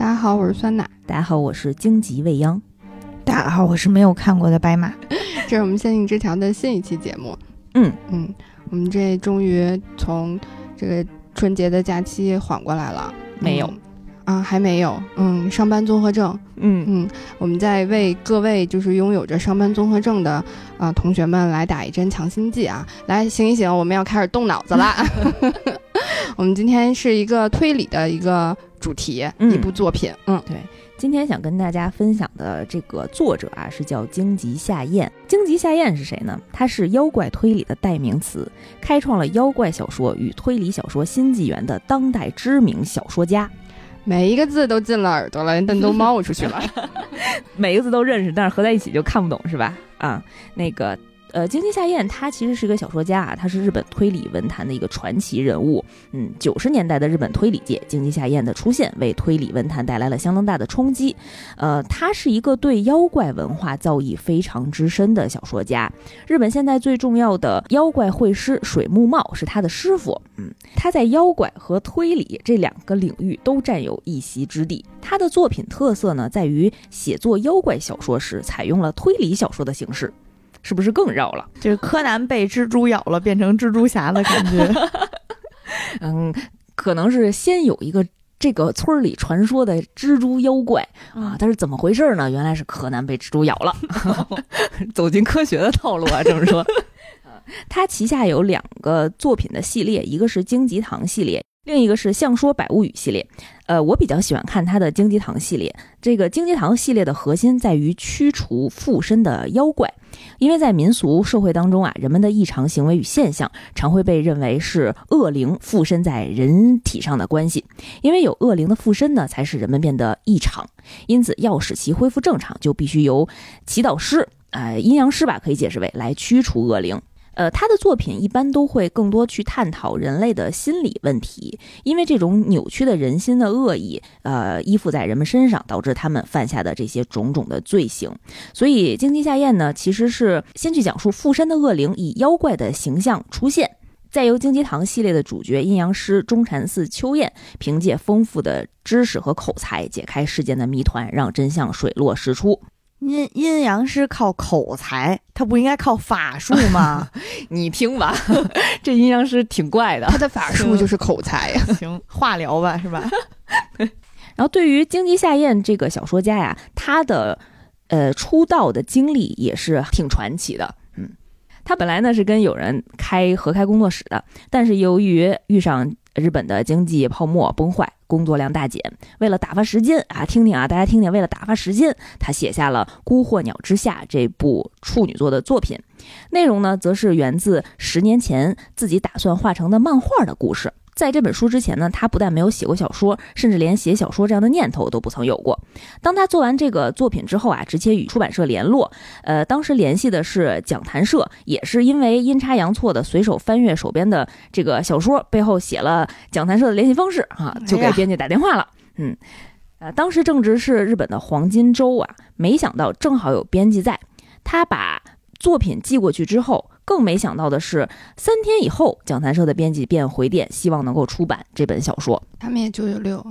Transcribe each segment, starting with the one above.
大家好，我是酸奶。大家好，我是荆棘未央。大家好，我是没有看过的白马。这是我们仙境之条的新一期节目。嗯嗯，我们这终于从这个春节的假期缓过来了。没有嗯啊，还没有。嗯，上班综合症。嗯嗯，我们在为各位就是拥有着上班综合症的啊、同学们来打一针强心剂啊！来醒一醒，我们要开始动脑子啦。我们今天是一个推理的一个主题，嗯一部作品。嗯对今天想跟大家分享的这个作者啊，是叫荆棘夏彦。荆棘夏彦是谁呢？他是妖怪推理的代名词，开创了妖怪小说与推理小说新纪元的当代知名小说家。每一个字都进了耳朵了，连蛋都冒出去了。每个字都认识，但是合在一起就看不懂，是吧？啊，那个。呃，荆棘夏彦他其实是一个小说家啊，他是日本推理文坛的一个传奇人物。嗯，九十年代的日本推理界，荆棘夏彦的出现为推理文坛带来了相当大的冲击。呃，他是一个对妖怪文化造诣非常之深的小说家。日本现在最重要的妖怪绘师水木茂是他的师傅。嗯，他在妖怪和推理这两个领域都占有一席之地。他的作品特色呢，在于写作妖怪小说时采用了推理小说的形式。是不是更绕了？就是柯南被蜘蛛咬了，变成蜘蛛侠的感觉。嗯，可能是先有一个这个村儿里传说的蜘蛛妖怪啊，它是怎么回事呢？原来是柯南被蜘蛛咬了，走进科学的套路啊，这么说。他旗下有两个作品的系列，一个是荆棘堂系列，另一个是相说百物语系列。呃，我比较喜欢看他的荆棘堂系列。这个荆棘堂系列的核心在于驱除附身的妖怪，因为在民俗社会当中啊，人们的异常行为与现象常会被认为是恶灵附身在人体上的关系。因为有恶灵的附身呢，才使人们变得异常。因此，要使其恢复正常，就必须由祈祷师，呃，阴阳师吧，可以解释为来驱除恶灵。呃，他的作品一般都会更多去探讨人类的心理问题，因为这种扭曲的人心的恶意，呃，依附在人们身上，导致他们犯下的这些种种的罪行。所以，荆棘夏彦呢，其实是先去讲述附身的恶灵以妖怪的形象出现，再由荆棘堂系列的主角阴阳师中禅寺秋彦凭借丰富的知识和口才解开事件的谜团，让真相水落石出。阴阴阳师靠口才，他不应该靠法术吗？你听吧，这阴阳师挺怪的。他的法术就是口才呀。行，化疗吧，是吧？然后，对于荆棘夏彦这个小说家呀，他的呃出道的经历也是挺传奇的。嗯，他本来呢是跟友人开合开工作室的，但是由于遇上日本的经济泡沫崩坏，工作量大减，为了打发时间啊，听听啊，大家听听，为了打发时间，他写下了《孤鹤鸟之下》这部处女作的作品。内容呢，则是源自十年前自己打算画成的漫画的故事。在这本书之前呢，他不但没有写过小说，甚至连写小说这样的念头都不曾有过。当他做完这个作品之后啊，直接与出版社联络，呃，当时联系的是讲谈社，也是因为阴差阳错的随手翻阅手边的这个小说，背后写了讲谈社的联系方式啊，就给编辑打电话了。嗯，呃，当时正值是日本的黄金周啊，没想到正好有编辑在，他把作品寄过去之后。更没想到的是，三天以后，讲谈社的编辑便回电，希望能够出版这本小说。他们也九九六，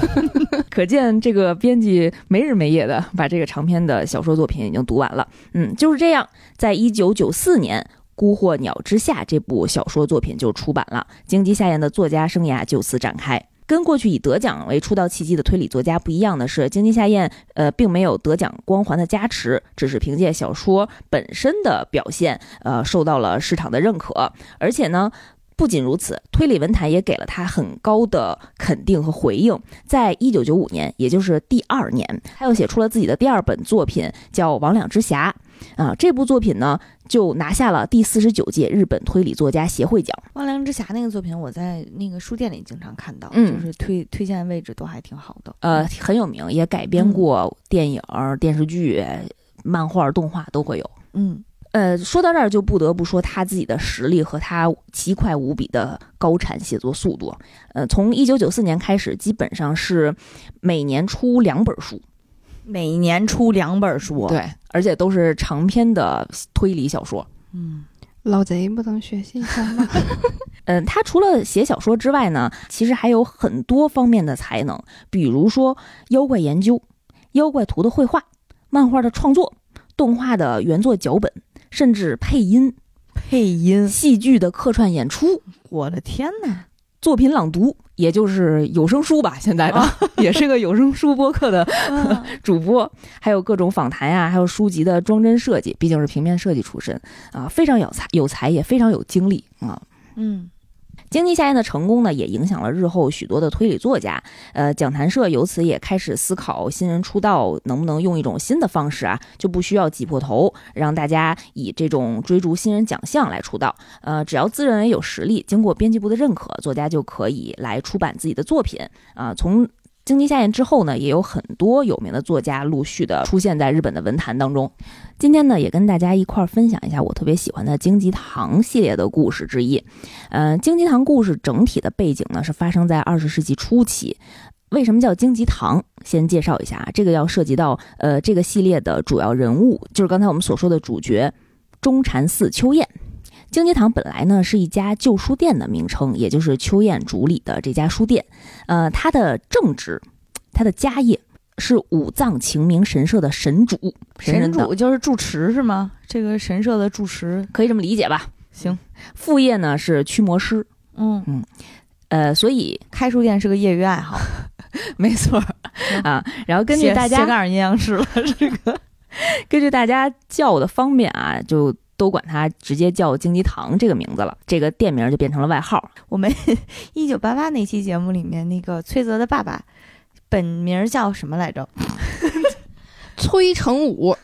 可见这个编辑没日没夜的把这个长篇的小说作品已经读完了。嗯，就是这样，在一九九四年，《孤鹤鸟之下》这部小说作品就出版了，荆棘夏彦的作家生涯就此展开。跟过去以得奖为出道契机的推理作家不一样的是，荆棘夏彦呃并没有得奖光环的加持，只是凭借小说本身的表现，呃受到了市场的认可。而且呢，不仅如此，推理文坛也给了他很高的肯定和回应。在一九九五年，也就是第二年，他又写出了自己的第二本作品，叫《魍魉之匣》啊。这部作品呢，就拿下了第四十九届日本推理作家协会奖。汪良之匣那个作品，我在那个书店里经常看到，嗯就是推推荐位置都还挺好的。呃，很有名，也改编过电影、电视剧、漫画、动画都会有。嗯，呃，说到这儿就不得不说他自己的实力和他奇快无比的高产写作速度。呃，从一九九四年开始，基本上是每年出两本书，每年出两本书，，对，而且都是长篇的推理小说。嗯，老贼不能学习一下吗？嗯，他除了写小说之外呢，其实还有很多方面的才能，比如说妖怪研究、妖怪图的绘画、漫画的创作、动画的原作脚本，甚至配音、配音，戏剧的客串演出、我的天哪！作品朗读，也就是有声书吧，现在的、也是个有声书播客的啊 主播，还有各种访谈呀、还有书籍的装帧设计，毕竟是平面设计出身啊，非常有才，有才也非常有精力啊。嗯，经济下线的成功呢，也影响了日后许多的推理作家。呃，讲坛社由此也开始思考新人出道能不能用一种新的方式啊，就不需要挤破头，让大家以这种追逐新人奖项来出道。呃，只要自认为有实力，经过编辑部的认可，作家就可以来出版自己的作品啊、从经济下咽之后呢，也有很多有名的作家陆续的出现在日本的文坛当中。今天呢，也跟大家一块儿分享一下我特别喜欢的荆棘堂系列的故事之一。呃，荆棘堂故事整体的背景呢是发生在二十世纪初期。为什么叫荆棘堂？先介绍一下，这个要涉及到呃这个系列的主要人物，就是刚才我们所说的主角中禅寺秋彦。荆棘堂本来呢是一家旧书店的名称，也就是秋彦主理的这家书店。呃，他的正职，他的家业是五藏晴明神社的神主，神神主就是住持是吗？这个神社的住持，可以这么理解吧？行，副业呢是驱魔师，嗯嗯，呃，所以开书店是个业余爱好，没错儿 啊。然后根据大家斜杠阴阳师了，这个 根据大家叫的方便啊，就都管它直接叫荆棘堂这个名字了。这个店名就变成了外号。我们 一九八八那期节目里面，那个崔泽的爸爸本名叫什么来着？崔成武，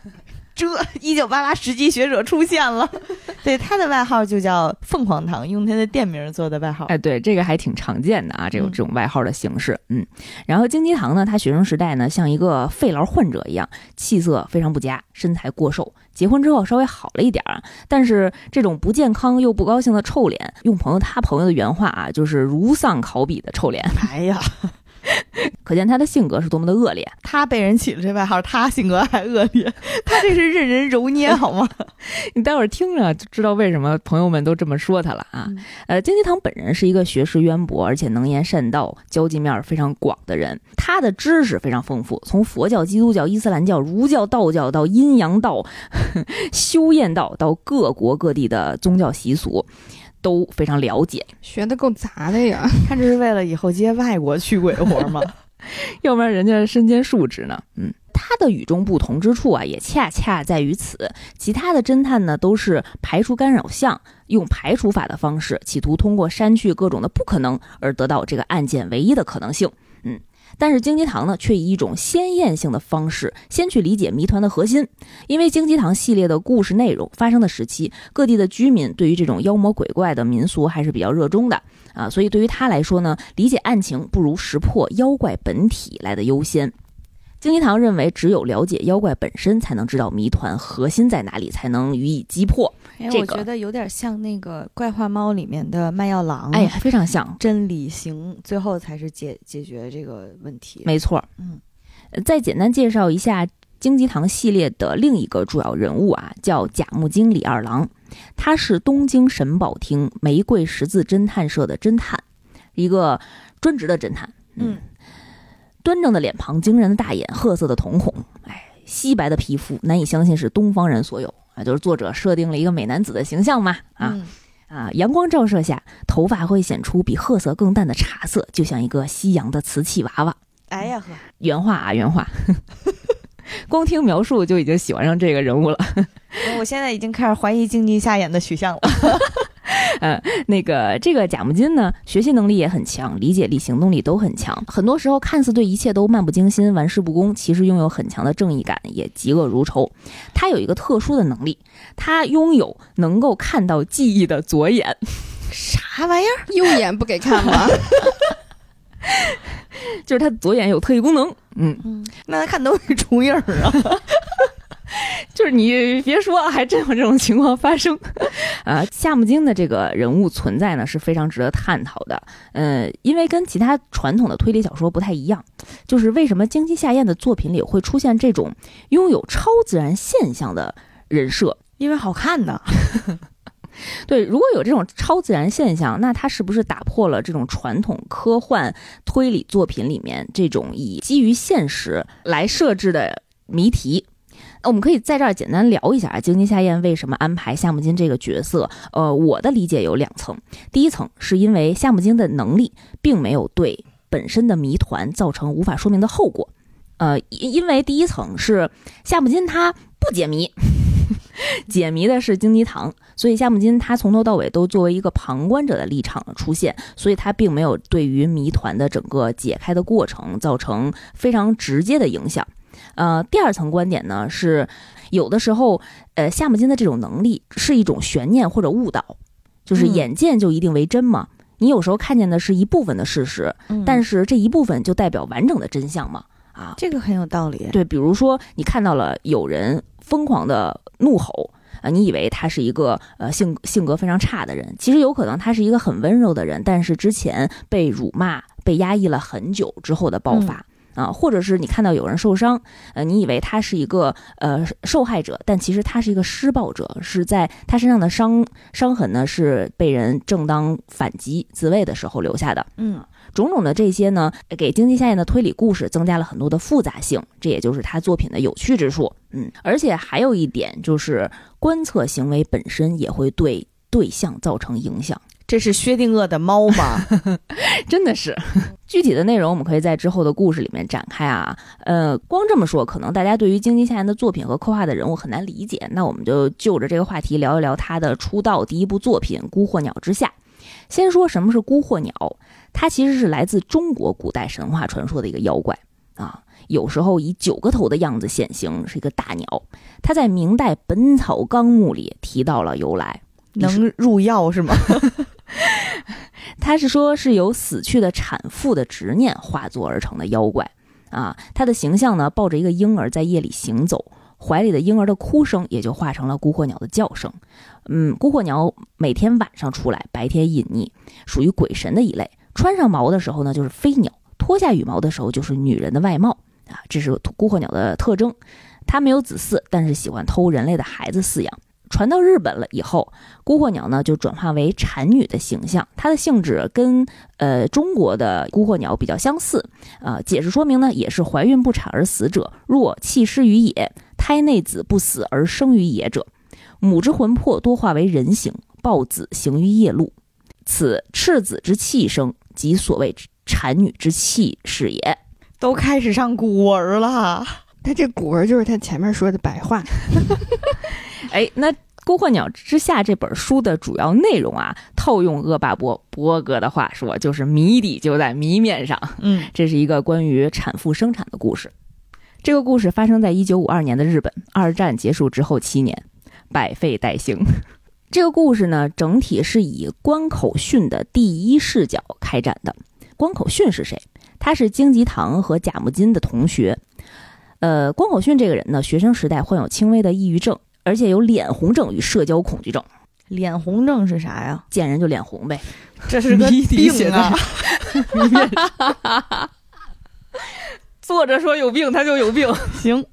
这 一九八八实际学者出现了，对，他的外号就叫凤凰堂，用他的店名做的外号。哎，对，这个还挺常见的啊，这种嗯这种外号的形式。嗯，然后金鸡堂呢，他学生时代呢像一个肺痨患者一样，气色非常不佳，身材过瘦。结婚之后稍微好了一点儿啊，但是这种不健康又不高兴的臭脸，用朋友他朋友的原话啊，就是如丧考妣的臭脸，哎呀，可见他的性格是多么的恶劣。他被人起了这外号，他性格还恶劣，他这是任人揉捏 好吗？你待会儿听着就知道为什么朋友们都这么说他了啊。嗯呃，荆棘堂本人是一个学识渊博，而且能言善道、交际面儿非常广的人。他的知识非常丰富，从佛教、基督教、伊斯兰教、儒教、道教到阴阳道、修验道，到各国各地的宗教习俗，都非常了解。学的够杂的呀。他这是为了以后接外国驱鬼活吗？要不然人家身兼数职呢。嗯，他的与众不同之处啊，也恰恰在于此。其他的侦探呢，都是排除干扰项，用排除法的方式，企图通过删去各种的不可能而得到这个案件唯一的可能性。嗯。但是荆棘堂呢，却以一种鲜艳性的方式，先去理解谜团的核心。因为荆棘堂系列的故事内容发生的时期，各地的居民对于这种妖魔鬼怪的民俗还是比较热衷的啊，所以对于他来说呢，理解案情不如识破妖怪本体来的优先。荆棘堂认为，只有了解妖怪本身，才能知道谜团核心在哪里，才能予以击破。哎，这个我觉得有点像那个《怪话猫》里面的卖药郎，哎，非常像，真理行，最后才是解解决这个问题。没错。嗯，呃再简单介绍一下荆棘堂系列的另一个主要人物啊，叫甲木经李二郎，他是东京神保厅玫瑰十字侦探社的侦探，一个专职的侦探。嗯，端正的脸庞，惊人的大眼，褐色的瞳孔，哎，稀白的皮肤，难以相信是东方人所有啊！就是作者设定了一个美男子的形象嘛，啊、嗯啊！阳光照射下，头发会显出比褐色更淡的茶色，就像一个夕阳的瓷器娃娃。哎呀呵，原话啊，原话。光听描述就已经喜欢上这个人物了。我现在已经开始怀疑经济下眼的取向了。那个这个贾木金呢，学习能力也很强，理解力、行动力都很强。很多时候看似对一切都漫不经心、玩世不恭，其实拥有很强的正义感，也嫉恶如仇。他有一个特殊的能力，他拥有能够看到记忆的左眼。啥玩意儿？右眼不给看吗？就是他左眼有特异功能，嗯，嗯，那他看东西重影儿啊。就是你别说，还真有这种情况发生。啊，夏目京的这个人物存在呢是非常值得探讨的。嗯，因为跟其他传统的推理小说不太一样，就是为什么京崎夏彦的作品里会出现这种拥有超自然现象的人设？因为好看呢。对，如果有这种超自然现象，那它是不是打破了这种传统科幻推理作品里面这种以基于现实来设置的谜题？我们可以在这儿简单聊一下啊，京津夏彦为什么安排夏目金这个角色？呃，我的理解有两层，第一层是因为夏目金的能力并没有对本身的谜团造成无法说明的后果。呃，因因为第一层是夏目金他不解谜。解谜的是荆棘堂，所以夏目金他从头到尾都作为一个旁观者的立场出现，所以他并没有对于谜团的整个解开的过程造成非常直接的影响。呃，第二层观点呢是，有的时候，呃，夏目金的这种能力是一种悬念或者误导，就是眼见就一定为真嘛？你有时候看见的是一部分的事实，但是这一部分就代表完整的真相吗？啊，这个很有道理。对，比如说你看到了有人疯狂的怒吼啊，你以为他是一个呃性性格非常差的人，其实有可能他是一个很温柔的人，但是之前被辱骂、被压抑了很久之后的爆发啊，或者是你看到有人受伤，呃，你以为他是一个呃受害者，但其实他是一个施暴者，是在他身上的伤伤痕呢是被人正当反击自卫的时候留下的，嗯。种种的这些呢，给经济下彦的推理故事增加了很多的复杂性，这也就是他作品的有趣之处。嗯，而且还有一点就是，观测行为本身也会对对象造成影响。这是薛定谔的猫吗？真的是。具体的内容我们可以在之后的故事里面展开啊。呃，光这么说，可能大家对于京津夏彦的作品和刻画的人物很难理解。那我们就就着这个话题聊一聊他的出道第一部作品《孤鹤鸟之下》。先说什么是孤鹤鸟。它其实是来自中国古代神话传说的一个妖怪啊，有时候以九个头的样子显形，是一个大鸟。它在明代《本草纲目》里提到了由来，能入药是吗？他是说是由死去的产妇的执念化作而成的妖怪啊。它的形象呢，抱着一个婴儿在夜里行走，怀里的婴儿的哭声也就化成了孤鹤鸟的叫声。嗯，孤鹤鸟每天晚上出来，白天隐匿，属于鬼神的一类。穿上毛的时候呢，就是飞鸟；脱下羽毛的时候，就是女人的外貌啊，这是孤鹤鸟的特征。它没有子嗣，但是喜欢偷人类的孩子饲养。传到日本了以后，孤鹤鸟呢就转化为产女的形象。它的性质跟呃中国的孤鹤鸟比较相似啊。解释说明呢，也是怀孕不产而死者，若弃尸于野，胎内子不死而生于野者，母之魂魄多化为人形，抱子行于夜路，此赤子之气生。即所谓产女之气是也，都开始上古文了。他这古文就是他前面说的白话。哎，那《孤鹤鸟之下》这本书的主要内容啊，套用恶霸波波哥的话说，就是谜底就在谜面上。嗯，这是一个关于产妇生产的故事。这个故事发生在一九五二年的日本，二战结束之后七年，百废待兴。这个故事呢，整体是以关口训的第一视角开展的。关口训是谁？他是荆棘堂和贾木金的同学。呃，关口训这个人呢，学生时代患有轻微的抑郁症，而且有脸红症与社交恐惧症。脸红症是啥呀？见人就脸红呗。这是 个病啊！作者说有病，他就有病。行。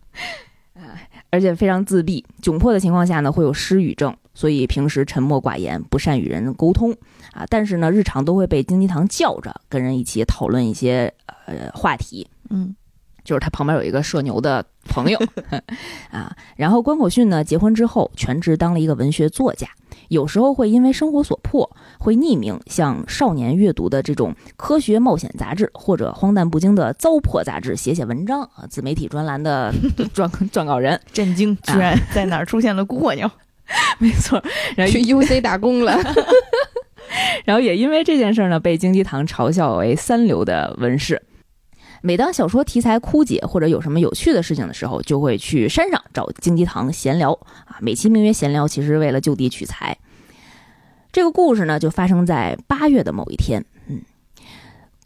而且非常自闭，窘迫的情况下呢，会有失语症。所以平时沉默寡言，不善与人沟通啊。但是呢，日常都会被金鸡堂叫着，跟人一起讨论一些呃话题。嗯，就是他旁边有一个社牛的朋友 啊。然后关口训呢，结婚之后全职当了一个文学作家，有时候会因为生活所迫，会匿名向少年阅读的这种科学冒险杂志或者荒诞不经的糟粕杂志写写文章啊。自媒体专栏的撰撰稿人震惊，居然在哪儿出现了 孤鹤鸟。没错，然后去 UC 打工了，然后也因为这件事呢，被京鸡堂嘲笑为三流的文士。每当小说题材枯竭或者有什么有趣的事情的时候，就会去山上找京鸡堂闲聊啊。美其名曰闲聊，其实为了就地取材。这个故事呢，就发生在八月的某一天。嗯，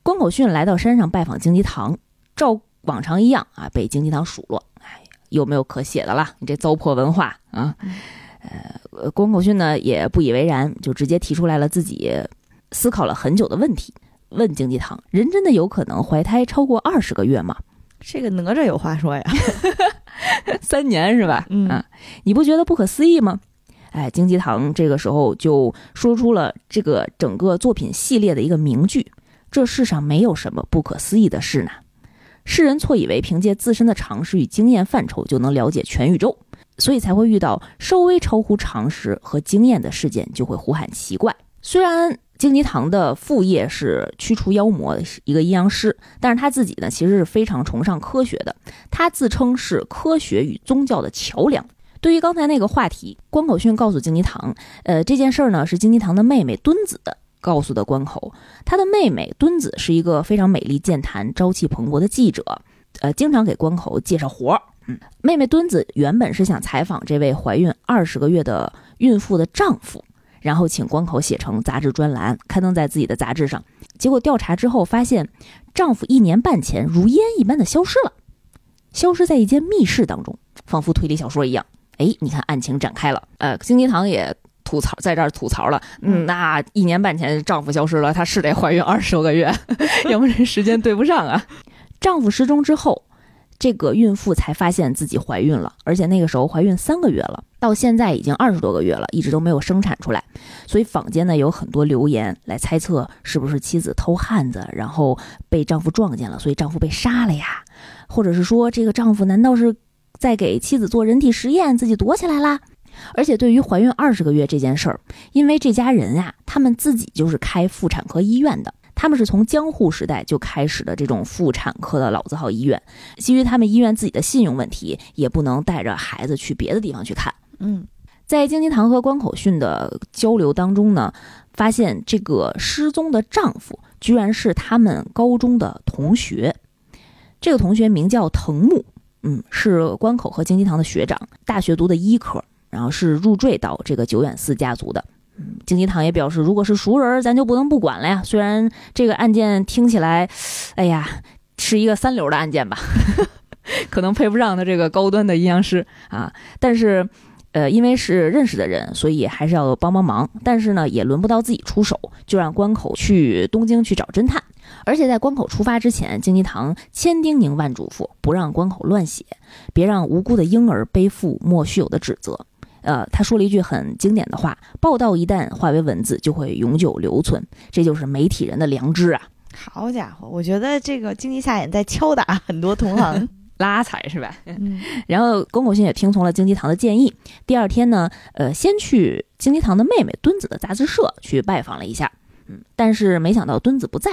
关口训来到山上拜访京鸡堂，照往常一样啊，被京鸡堂数落。哎，有没有可写的了？你这糟粕文化啊！呃，关口训呢也不以为然，就直接提出来了自己思考了很久的问题，问经济堂：人真的有可能怀胎超过二十个月吗？这个哪吒有话说呀，三年是吧？嗯，你不觉得不可思议吗？哎，经济堂这个时候就说出了这个整个作品系列的一个名句：“这世上没有什么不可思议的事呢。”世人错以为凭借自身的常识与经验范畴就能了解全宇宙，所以才会遇到稍微超乎常识和经验的事件就会呼喊奇怪。虽然金吉堂的副业是驱除妖魔，是一个阴阳师，但是他自己呢其实是非常崇尚科学的，他自称是科学与宗教的桥梁。对于刚才那个话题，关口训告诉金吉堂，呃，这件事儿呢是金吉堂的妹妹敦子告诉的关口。他的妹妹敦子是一个非常美丽健谈、朝气蓬勃的记者，呃，经常给关口介绍活儿。嗯，妹妹敦子原本是想采访这位怀孕二十个月的孕妇的丈夫，然后请关口写成杂志专栏，刊登在自己的杂志上。结果调查之后发现，丈夫一年半前如烟一般的消失了，消失在一间密室当中，仿佛推理小说一样。哎，你看案情展开了。呃，金吉堂也吐槽，在这儿吐槽了。嗯，那一年半前丈夫消失了，她是得怀孕二十多个月，要不然时间对不上啊。丈夫失踪之后，这个孕妇才发现自己怀孕了，而且那个时候怀孕三个月了，到现在已经二十多个月了，一直都没有生产出来。所以坊间呢有很多流言来猜测，是不是妻子偷汉子，然后被丈夫撞见了，所以丈夫被杀了呀？或者是说这个丈夫难道是？在给妻子做人体实验，自己躲起来啦。而且对于怀孕二十个月这件事儿，因为这家人呀，他们自己就是开妇产科医院的，他们是从江户时代就开始的这种妇产科的老字号医院。基于他们医院自己的信用问题，也不能带着孩子去别的地方去看。嗯，在京津堂和关口训的交流当中呢，发现这个失踪的丈夫居然是他们高中的同学，这个同学名叫藤木。嗯，是关口和京津堂的学长，大学读的医科，然后是入赘到这个久远寺家族的。嗯，京吉堂也表示，如果是熟人，咱就不能不管了呀。虽然这个案件听起来，哎呀，是一个三流的案件吧，可能配不上他这个高端的阴阳师啊，但是。呃，因为是认识的人，所以还是要帮帮忙。但是呢，也轮不到自己出手，就让关口去东京去找侦探。而且在关口出发之前，京吉堂千叮咛万嘱咐，不让关口乱写，别让无辜的婴儿背负莫须有的指责。呃，他说了一句很经典的话：“报道一旦化为文字，就会永久留存。”这就是媒体人的良知啊！好家伙，我觉得这个京吉下眼在敲打很多同行。拉踩是吧？然后宫口信也听从了京吉堂的建议。第二天呢，呃，先去京吉堂的妹妹敦子的杂志社去拜访了一下。嗯，但是没想到敦子不在，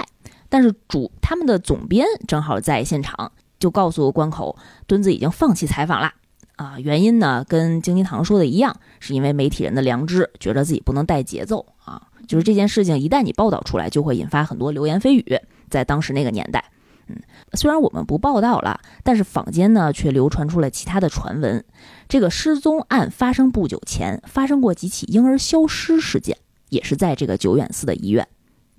但是主他们的总编正好在现场，就告诉关口，敦子已经放弃采访了。啊，原因呢跟京吉堂说的一样，是因为媒体人的良知，觉得自己不能带节奏啊。就是这件事情一旦你报道出来，就会引发很多流言蜚语，在当时那个年代。嗯，虽然我们不报道了，但是坊间呢却流传出了其他的传闻。这个失踪案发生不久前，发生过几起婴儿消失事件，也是在这个久远寺的医院。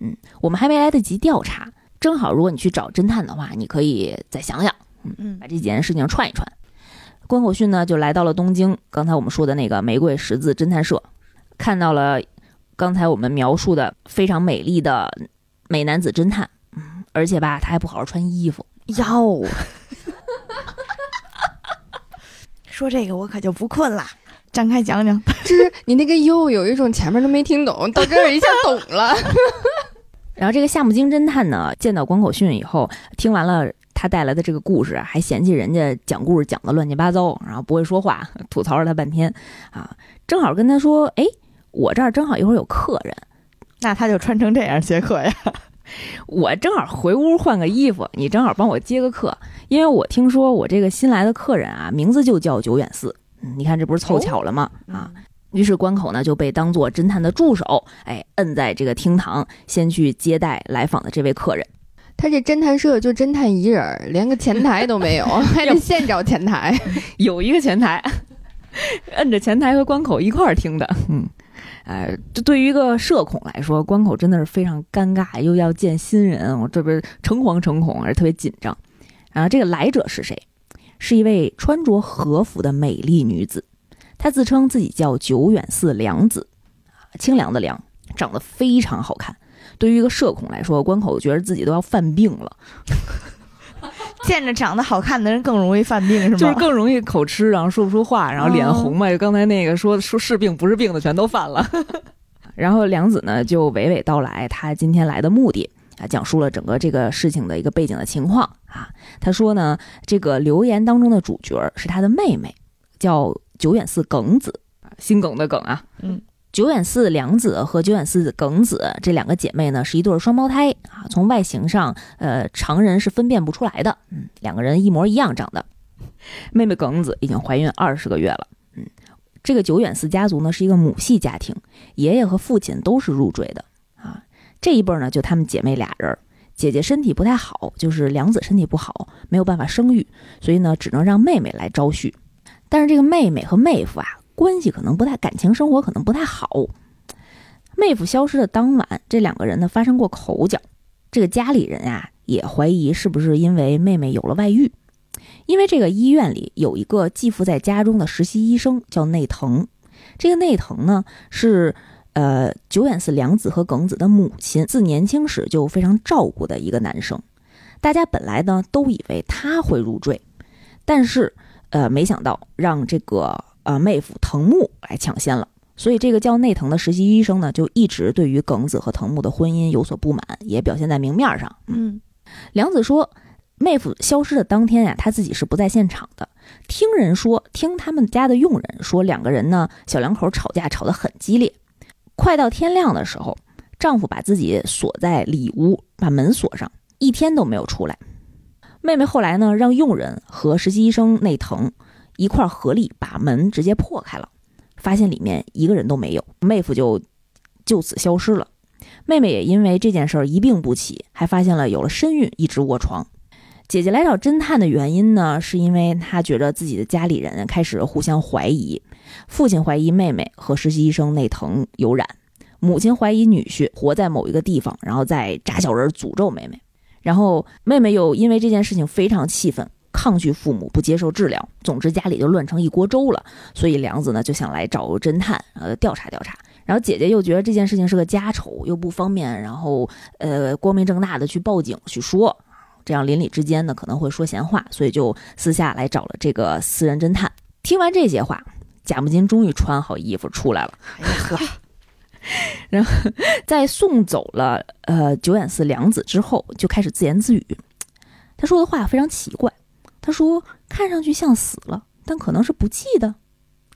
嗯，我们还没来得及调查，正好如果你去找侦探的话，你可以再想想，嗯，把这几件事情串一串。关口训呢就来到了东京，刚才我们说的那个玫瑰十字侦探社，看到了刚才我们描述的非常美丽的美男子侦探。而且吧，他还不好好穿衣服哟。说这个我可就不困了，展开讲讲。就是你那个又有一种前面都没听懂，到这儿一下懂了。然后这个夏目京侦探呢，见到关口训以后，听完了他带来的这个故事，还嫌弃人家讲故事讲的乱七八糟，然后不会说话，吐槽了他半天啊。正好跟他说：“哎，我这儿正好一会儿有客人，那他就穿成这样接客呀。”我正好回屋换个衣服，你正好帮我接个客，因为我听说我这个新来的客人啊，名字就叫久远寺，你看这不是凑巧了吗？啊，于是关口呢就被当做侦探的助手，哎，摁在这个厅堂，先去接待来访的这位客人。他这侦探社就侦探一人，连个前台都没有，还得现找前台。有一个前台，摁着前台和关口一块儿听的，嗯。哎，这对于一个社恐来说，关口真的是非常尴尬，又要见新人，我这边诚惶诚恐，而且特别紧张。然啊，这个来者是谁？是一位穿着和服的美丽女子，她自称自己叫久远寺凉子，清凉的凉，长得非常好看。对于一个社恐来说，关口觉得自己都要犯病了。见着长得好看的人更容易犯病是吗？就是更容易口吃，然后说不出话，然后脸红嘛。就刚才那个说说是病不是病的全都犯了。然后梁子呢就娓娓道来他今天来的目的啊，讲述了整个这个事情的一个背景的情况啊。他说呢，这个留言当中的主角是他的妹妹，叫久远寺耿子，心梗的梗啊。嗯。久远寺良子和久远寺耿子这两个姐妹呢，是一对双胞胎啊。从外形上，呃，常人是分辨不出来的。嗯，两个人一模一样长的。妹妹耿子已经怀孕二十个月了。嗯，这个久远寺家族呢是一个母系家庭，爷爷和父亲都是入赘的啊。这一辈呢，就她们姐妹俩人。姐姐身体不太好，就是良子身体不好，没有办法生育，所以呢，只能让妹妹来招婿。但是这个妹妹和妹夫啊。关系可能不太，感情生活可能不太好。妹夫消失的当晚，这两个人呢发生过口角。这个家里人呀也怀疑是不是因为妹妹有了外遇。因为这个医院里有一个寄附在家中的实习医生叫内藤。这个内藤呢是呃久远寺良子和耿子的母亲，自年轻时就非常照顾的一个男生。大家本来呢都以为他会入赘，但是呃没想到让这个。呃，妹夫藤木来抢先了，所以这个叫内藤的实习医生呢，就一直对于耿子和藤木的婚姻有所不满，也表现在明面上。嗯，梁子说，妹夫消失的当天呀，他自己是不在现场的，听人说，听他们家的佣人说，两个人呢，小两口吵架吵得很激烈，快到天亮的时候，丈夫把自己锁在里屋，把门锁上，一天都没有出来。妹妹后来呢，让佣人和实习医生内藤。一块合力把门直接破开了，发现里面一个人都没有，妹夫就就此消失了。妹妹也因为这件事儿一病不起，还发现了有了身孕，一直卧床。姐姐来找侦探的原因呢，是因为她觉得自己的家里人开始互相怀疑，父亲怀疑妹妹和实习医生内藤有染，母亲怀疑女婿活在某一个地方，然后再扎小人诅咒妹妹，然后妹妹又因为这件事情非常气愤。抗拒父母，不接受治疗，总之家里就乱成一锅粥了。所以梁子呢就想来找侦探，呃，调查调查。然后姐姐又觉得这件事情是个家丑，又不方便，然后呃光明正大的去报警去说，这样邻里之间呢可能会说闲话，所以就私下来找了这个私人侦探。听完这些话，贾木金终于穿好衣服出来了。然后在送走了呃九眼寺良子之后，就开始自言自语。他说的话非常奇怪。他说：“看上去像死了，但可能是不记得。”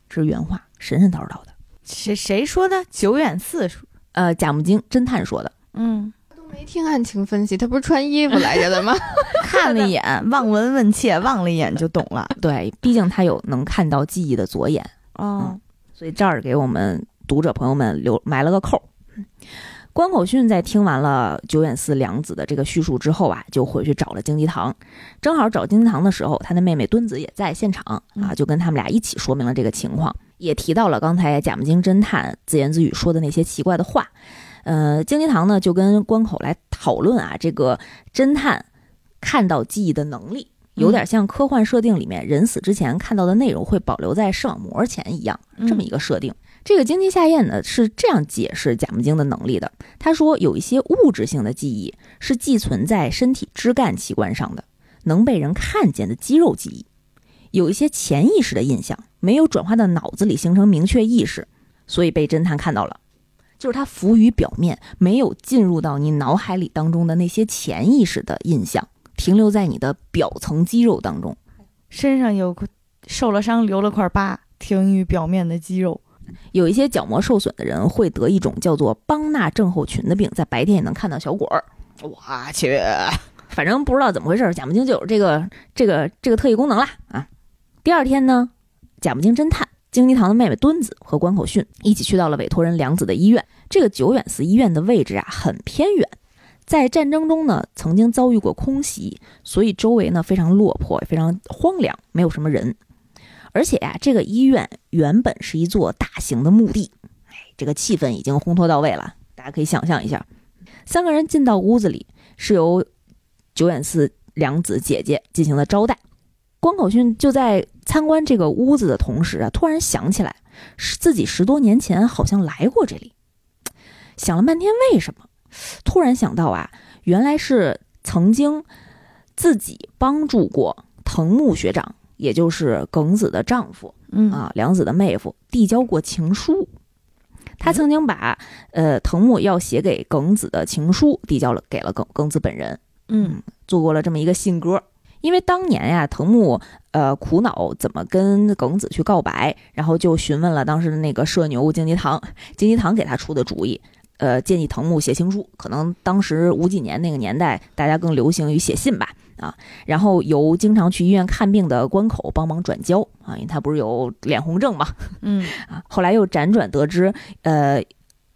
这是原话，神神叨叨的。谁谁说的？久远寺说，呃，贾木经侦探说的。嗯，都没听案情分析，他不是穿衣服来着的吗？看了一眼，望闻问切，望了一眼就懂了。对，毕竟他有能看到记忆的左眼。哦，所以这儿给我们读者朋友们留埋了个扣。关口训在听完了久远寺良子的这个叙述之后啊，就回去找了京吉堂。正好找京吉堂的时候，他的妹妹敦子也在现场啊，就跟他们俩一起说明了这个情况，也提到了刚才贾木京侦探自言自语说的那些奇怪的话。呃，京吉堂呢就跟关口来讨论啊，这个侦探看到记忆的能力，有点像科幻设定里面人死之前看到的内容会保留在视网膜前一样，这么一个设定。这个经济夏彦呢是这样解释贾木经的能力的。他说，有一些物质性的记忆是寄存在身体枝干器官上的，能被人看见的肌肉记忆；有一些潜意识的印象没有转化到脑子里形成明确意识，所以被侦探看到了。就是它浮于表面，没有进入到你脑海里当中的那些潜意识的印象，停留在你的表层肌肉当中。身上有受了伤留了块疤，停于表面的肌肉。有一些角膜受损的人会得一种叫做邦纳症候群的病，在白天也能看到小鬼儿。我去，反正不知道怎么回事，贾木精就有这个这个这个特异功能啦啊！第二天呢，贾木精侦探京吉堂的妹妹敦子和关口训一起去到了委托人良子的医院。这个久远寺医院的位置啊很偏远，在战争中呢曾经遭遇过空袭，所以周围呢非常落魄，非常荒凉，没有什么人。而且呀，这个医院原本是一座大型的墓地，哎，这个气氛已经烘托到位了。大家可以想象一下，三个人进到屋子里，是由久远寺良子姐姐进行了招待。关口训就在参观这个屋子的同时啊，突然想起来，是自己十多年前好像来过这里。想了半天，为什么？突然想到啊，原来是曾经。自己帮助过藤木学长，也就是耿子的丈夫嗯啊，良子的妹夫，递交过情书。他曾经把呃藤木要写给耿子的情书递交了给了耿耿子本人，嗯做过了这么一个信鸽。因为当年呀，藤木呃苦恼怎么跟耿子去告白，然后就询问了当时的那个社牛京吉堂，京吉堂给他出的主意，呃，建议藤木写情书。可能当时五几年那个年代，大家更流行于写信吧，啊，然后由经常去医院看病的关口帮忙转交啊，因为他不是有脸红症嘛，嗯 啊，后来又辗转得知，呃，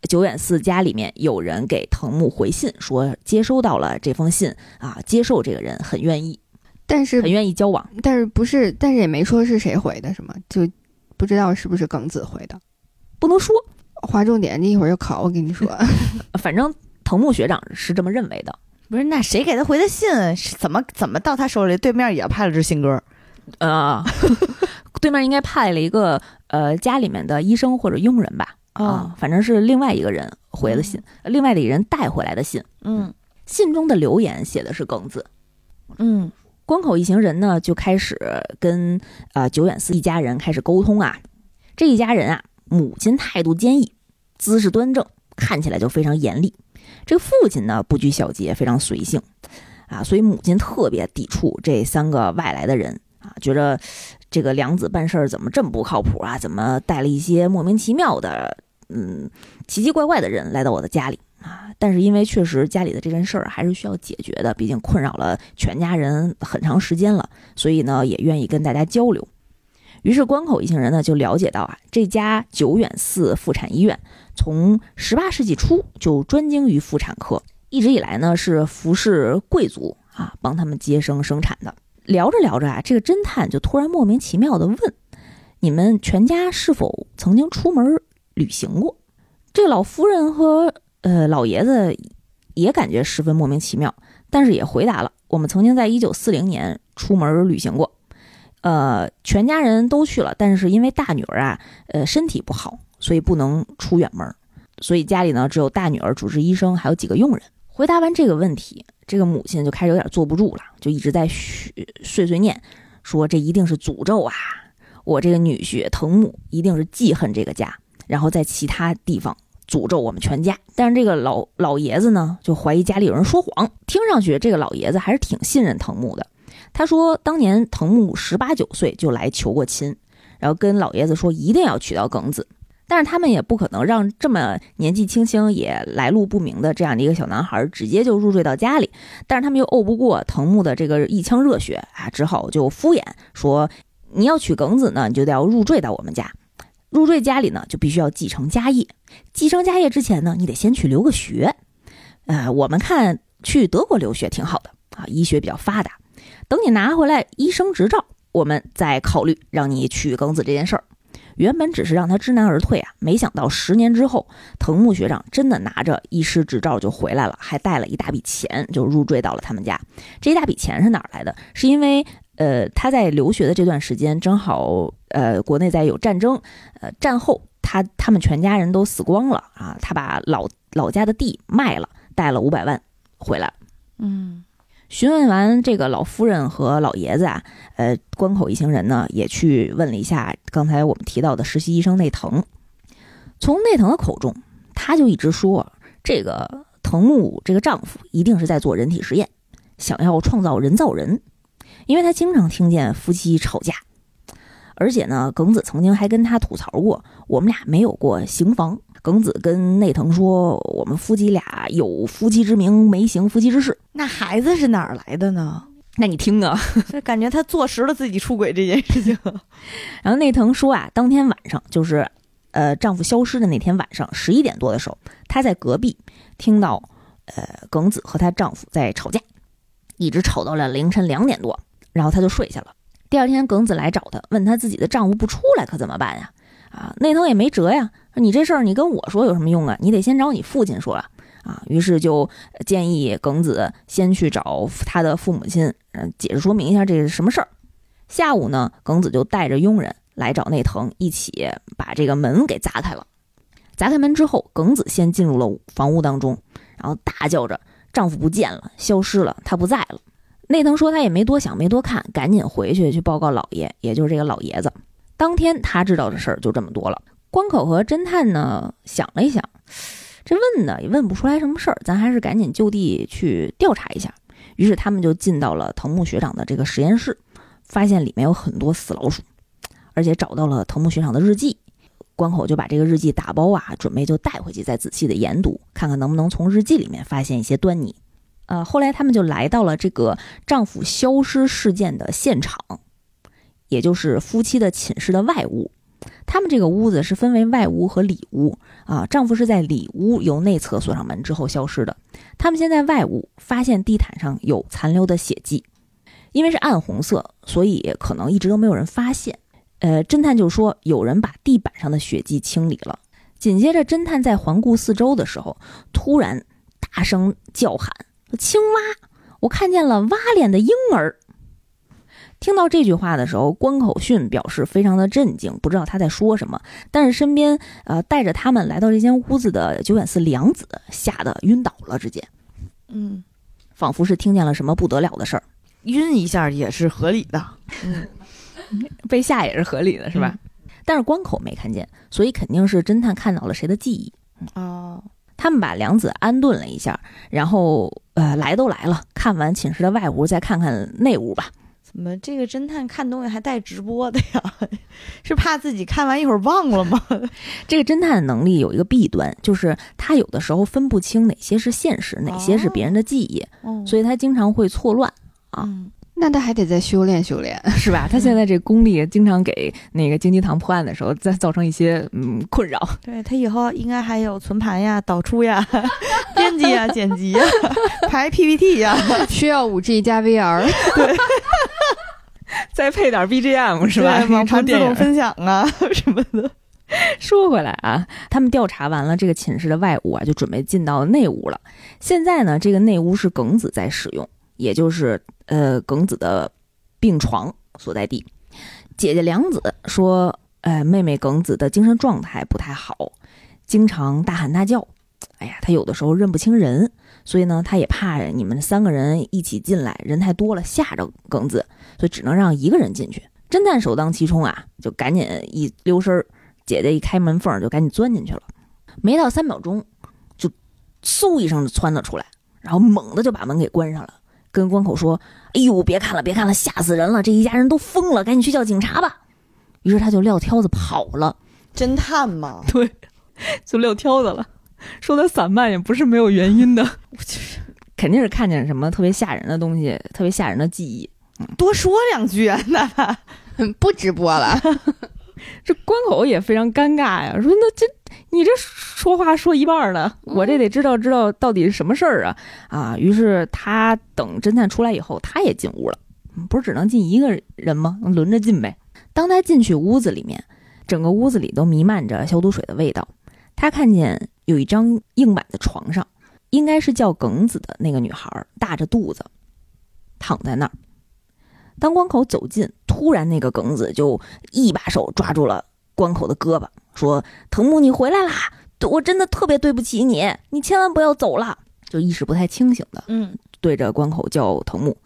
久远寺家里面有人给藤木回信，说接收到了这封信啊，接受这个人很愿意，但是很愿意交往。但是不是，但是也没说是谁回的，是吗？就不知道是不是耿子回的。不能说，划重点，这一会儿就考，我跟你说。反正藤木学长是这么认为的。不是，那谁给他回的信？是怎么怎么到他手里？对面也派了只信鸽。呃，对面应该派了一个呃家里面的医生或者佣人吧，啊，反正是另外一个人回的信，另外的一人带回来的信。嗯信中的留言写的是耿子，嗯关口一行人呢就开始跟呃久远寺一家人开始沟通啊。这一家人啊，母亲态度坚毅，姿势端正，看起来就非常严厉。这个父亲呢不拘小节，非常随性啊，所以母亲特别抵触这三个外来的人啊，觉着这个良子办事儿怎么这么不靠谱啊？怎么带了一些莫名其妙的、嗯奇奇怪怪的人来到我的家里？啊，但是因为确实家里的这件事儿还是需要解决的，毕竟困扰了全家人很长时间了，所以呢也愿意跟大家交流。于是关口一行人呢就了解到啊，这家久远寺妇产医院从十八世纪初就专精于妇产科，一直以来呢是服侍贵族啊，帮他们接生生产的。聊着聊着啊，这个侦探就突然莫名其妙的问：“你们全家是否曾经出门旅行过？”这老夫人和呃，老爷子也感觉十分莫名其妙，但是也回答了：我们曾经在一九四零年出门旅行过，呃，全家人都去了，但是因为大女儿啊，呃，身体不好，所以不能出远门，所以家里呢只有大女儿、主治医生还有几个佣人。回答完这个问题，这个母亲就开始有点坐不住了，就一直在絮碎碎念，说这一定是诅咒啊！我这个女婿藤木一定是记恨这个家，然后在其他地方。诅咒我们全家，但是这个老老爷子呢，就怀疑家里有人说谎。听上去这个老爷子还是挺信任藤木的。他说，当年藤木十八九岁就来求过亲，然后跟老爷子说一定要娶到耿子。但是他们也不可能让这么年纪轻轻也来路不明的这样的一个小男孩直接就入赘到家里。但是他们又怄不过藤木的这个一腔热血啊，只好就敷衍说，你要娶耿子呢，你就得要入赘到我们家。入赘家里呢，就必须要继承家业。继承家业之前呢，你得先去留个学。呃，我们看去德国留学挺好的啊，医学比较发达。等你拿回来医生执照，我们再考虑让你娶庚子这件事儿。原本只是让他知难而退啊，没想到十年之后，藤木学长真的拿着医师执照就回来了，还带了一大笔钱，就入赘到了他们家。这一大笔钱是哪儿来的？是因为呃他在留学的这段时间，正好呃国内在有战争，呃战后他他们全家人都死光了啊，他把老老家的地卖了，带了五百万回来。嗯询问完这个老夫人和老爷子啊，呃，关口一行人呢也去问了一下刚才我们提到的实习医生内藤。从内藤的口中，他就一直说，这个藤木这个丈夫一定是在做人体实验，想要创造人造人，因为他经常听见夫妻吵架，而且呢，耿子曾经还跟他吐槽过，我们俩没有过行房。耿子跟内藤说，我们夫妻俩有夫妻之名，没行夫妻之事。那孩子是哪儿来的呢？那你听啊，就感觉他坐实了自己出轨这件事情。然后内藤说啊，当天晚上就是，呃，丈夫消失的那天晚上十一点多的时候，她在隔壁听到，呃，耿子和她丈夫在吵架，一直吵到了凌晨两点多，然后她就睡下了。第二天，耿子来找她，问她自己的丈夫不出来可怎么办呀？啊，内藤也没辙呀，你这事儿你跟我说有什么用啊？你得先找你父亲说啊。于是就建议耿子先去找他的父母亲，嗯，解释说明一下这是什么事儿。下午呢，耿子就带着佣人来找内藤，一起把这个门给砸开了。砸开门之后，耿子先进入了房屋当中，然后大叫着：“丈夫不见了，消失了，他不在了。”内藤说他也没多想，没多看，赶紧回去去报告老爷，也就是这个老爷子。当天他知道的事儿就这么多了。关口和侦探呢想了一想，这问呢也问不出来什么事儿，咱还是赶紧就地去调查一下。于是他们就进到了藤木学长的这个实验室，发现里面有很多死老鼠，而且找到了藤木学长的日记。关口就把这个日记打包啊，准备就带回去再仔细的研读，看看能不能从日记里面发现一些端倪。呃，后来他们就来到了这个丈夫消失事件的现场，也就是夫妻的寝室的外屋。他们这个屋子是分为外屋和里屋啊。丈夫是在里屋由内侧锁上门之后消失的。他们先在外屋发现地毯上有残留的血迹，因为是暗红色，所以可能一直都没有人发现。呃，侦探就说有人把地板上的血迹清理了。紧接着，侦探在环顾四周的时候，突然大声叫喊。青蛙，我看见了蛙脸的婴儿。听到这句话的时候，关口训表示非常的震惊，不知道他在说什么。但是身边呃带着他们来到这间屋子的九远寺良子吓得晕倒了，直接，嗯，仿佛是听见了什么不得了的事儿，晕一下也是合理的，嗯，被吓也是合理的，是吧？但是关口没看见，所以肯定是侦探看到了谁的记忆。哦。他们把良子安顿了一下，然后呃，来都来了，看完寝室的外屋，再看看内屋吧。怎么这个侦探看东西还带直播的呀？是怕自己看完一会儿忘了吗？这个侦探的能力有一个弊端，就是他有的时候分不清哪些是现实，哪些是别人的记忆，所以他经常会错乱啊。那他还得再修炼修炼，是吧？他现在这功力经常给那个京吉堂破案的时候再造成一些嗯困扰。对他以后应该还有存盘呀、导出呀、编辑呀、剪辑呀、排 PPT 呀，需要五 G 加 VR，对，再配点 BGM 是吧？网盘自动分享啊什么的。说回来啊，他们调查完了这个寝室的外屋啊，就准备进到内屋了。现在呢，这个内屋是耿子在使用。也就是呃，耿子的病床所在地。姐姐梁子说：“呃，妹妹耿子的精神状态不太好，经常大喊大叫。哎呀，她有的时候认不清人，所以呢，她也怕你们三个人一起进来，人太多了吓着耿子，所以只能让一个人进去。侦探首当其冲啊，就赶紧一溜身儿姐姐一开门缝就赶紧钻进去了。没到三秒钟，就嗖一声就窜了出来，然后猛地就把门给关上了。”跟关口说：“哎呦，别看了，别看了，吓死人了！这一家人都疯了，赶紧去叫警察吧。”于是他就撂挑子跑了。侦探嘛，对，就撂挑子了。说他散漫也不是没有原因的，肯定是看见什么特别吓人的东西，特别吓人的记忆。多说两句啊，那 不直播了。这关口也非常尴尬呀，说那这。你这说话说一半呢，我这得知道知道到底是什么事儿啊啊！于是他等侦探出来以后，他也进屋了，不是只能进一个人吗？轮着进呗。当他进去屋子里面，整个屋子里都弥漫着消毒水的味道。他看见有一张硬板的床上，应该是叫耿子的那个女孩，大着肚子躺在那儿。当关口走近，突然那个梗子就一把手抓住了关口的胳膊。说藤木，你回来啦！我真的特别对不起你，你千万不要走了。就意识不太清醒的，嗯，对着关口叫藤木。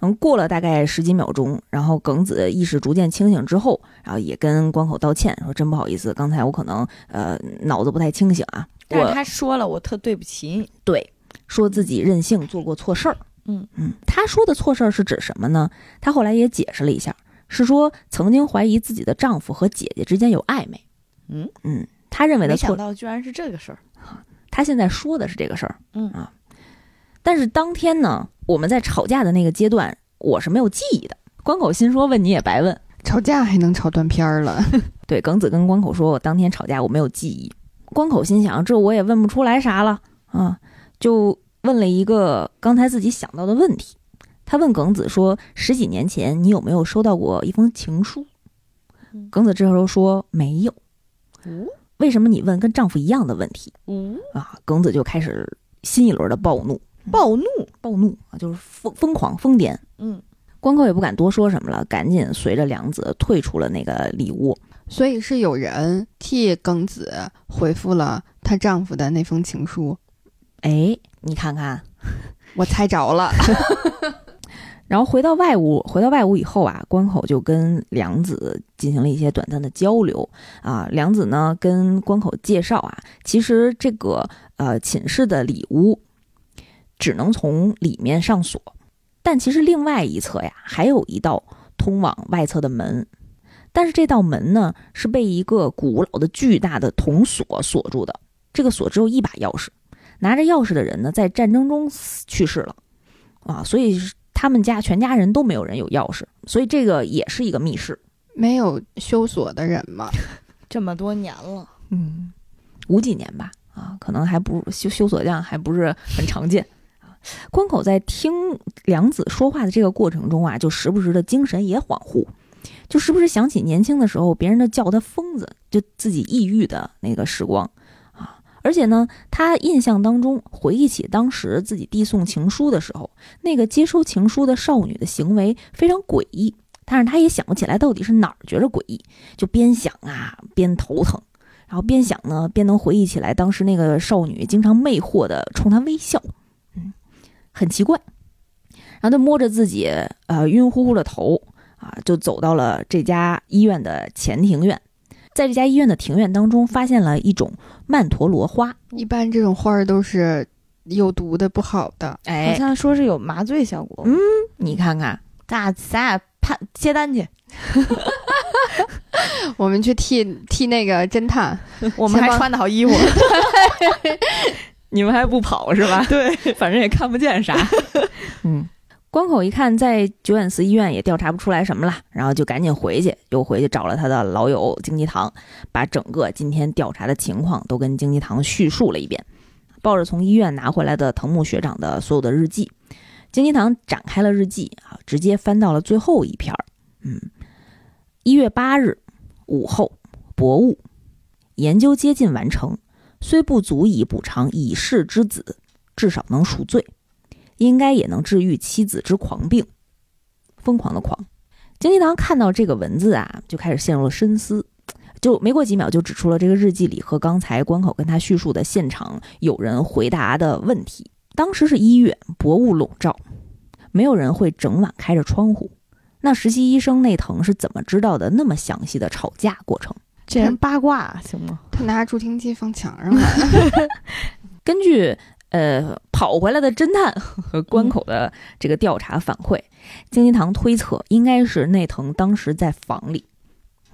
嗯，过了大概十几秒钟，然后耿子意识逐渐清醒之后，然后也跟关口道歉，说真不好意思，刚才我可能呃脑子不太清醒啊。但是他说了，我特对不起你。对，说自己任性做过错事儿。嗯嗯，他说的错事儿是指什么呢？他后来也解释了一下，是说曾经怀疑自己的丈夫和姐姐之间有暧昧。嗯嗯，他认为的错，没想到居然是这个事儿。他现在说的是这个事儿。嗯啊，但是当天呢，我们在吵架的那个阶段，我是没有记忆的。关口心说：“问你也白问，吵架还能吵断片儿了。”对，耿子跟关口说：“我当天吵架我没有记忆。”关口心想：“这我也问不出来啥了啊！”就问了一个刚才自己想到的问题。他问耿子说：“十几年前你有没有收到过一封情书？”耿子这时候说：“没有。”为什么你问跟丈夫一样的问题？啊，耿子就开始新一轮的暴怒，暴怒，暴怒啊，就是疯疯狂疯癫。嗯，关口也不敢多说什么了，赶紧随着梁子退出了那个礼物。所以是有人替耿子回复了她丈夫的那封情书。哎，你看看，我猜着了。然后回到外屋，回到外屋以后啊，关口就跟梁子进行了一些短暂的交流。啊。梁子呢跟关口介绍啊，其实这个呃寝室的里屋只能从里面上锁，但其实另外一侧呀还有一道通往外侧的门，但是这道门呢是被一个古老的巨大的铜锁锁住的，这个锁只有一把钥匙，拿着钥匙的人呢在战争中去世了啊，所以。他们家全家人都没有人有钥匙，所以这个也是一个密室。没有修锁的人吗？这么多年了，嗯，五几年吧，啊，可能还不修修锁匠还不是很常见啊。关口在听梁子说话的这个过程中啊，就时不时的精神也恍惚，就时不时想起年轻的时候别人都叫他疯子，就自己抑郁的那个时光。而且呢，他印象当中回忆起当时自己递送情书的时候，那个接收情书的少女的行为非常诡异，但是他也想不起来到底是哪儿觉着诡异，就边想啊边头疼，然后边想呢边能回忆起来当时那个少女经常魅惑的冲他微笑，嗯，很奇怪，然后他摸着自己呃晕乎乎的头啊，就走到了这家医院的前庭院。在这家医院的庭院当中，发现了一种曼陀罗花。一般这种花儿都是有毒的、不好的。哎，好像说是有麻醉效果。嗯，你看看，咱咱俩判接单去。我们去替替那个侦探，我们还穿的好衣服。你们还不跑是吧？对，反正也看不见啥。嗯。关口一看，在九眼寺医院也调查不出来什么了，然后就赶紧回去，又回去找了他的老友金吉堂，把整个今天调查的情况都跟金吉堂叙述了一遍。抱着从医院拿回来的藤木学长的所有的日记，金吉堂展开了日记啊，直接翻到了最后一篇儿。嗯，一月八日午后，薄雾，研究接近完成，虽不足以补偿已逝之子，至少能赎罪。应该也能治愈妻子之狂病，疯狂的狂。金吉堂看到这个文字啊，就开始陷入了深思，就没过几秒就指出了这个日记里和刚才关口跟他叙述的现场有人回答的问题。当时是一月，薄雾笼罩，没有人会整晚开着窗户。那实习医生内藤是怎么知道的那么详细的吵架过程？这人八卦行吗？他拿助听器放墙上了。根据。呃，跑回来的侦探 和关口的这个调查反馈，金吉堂推测应该是内藤当时在房里，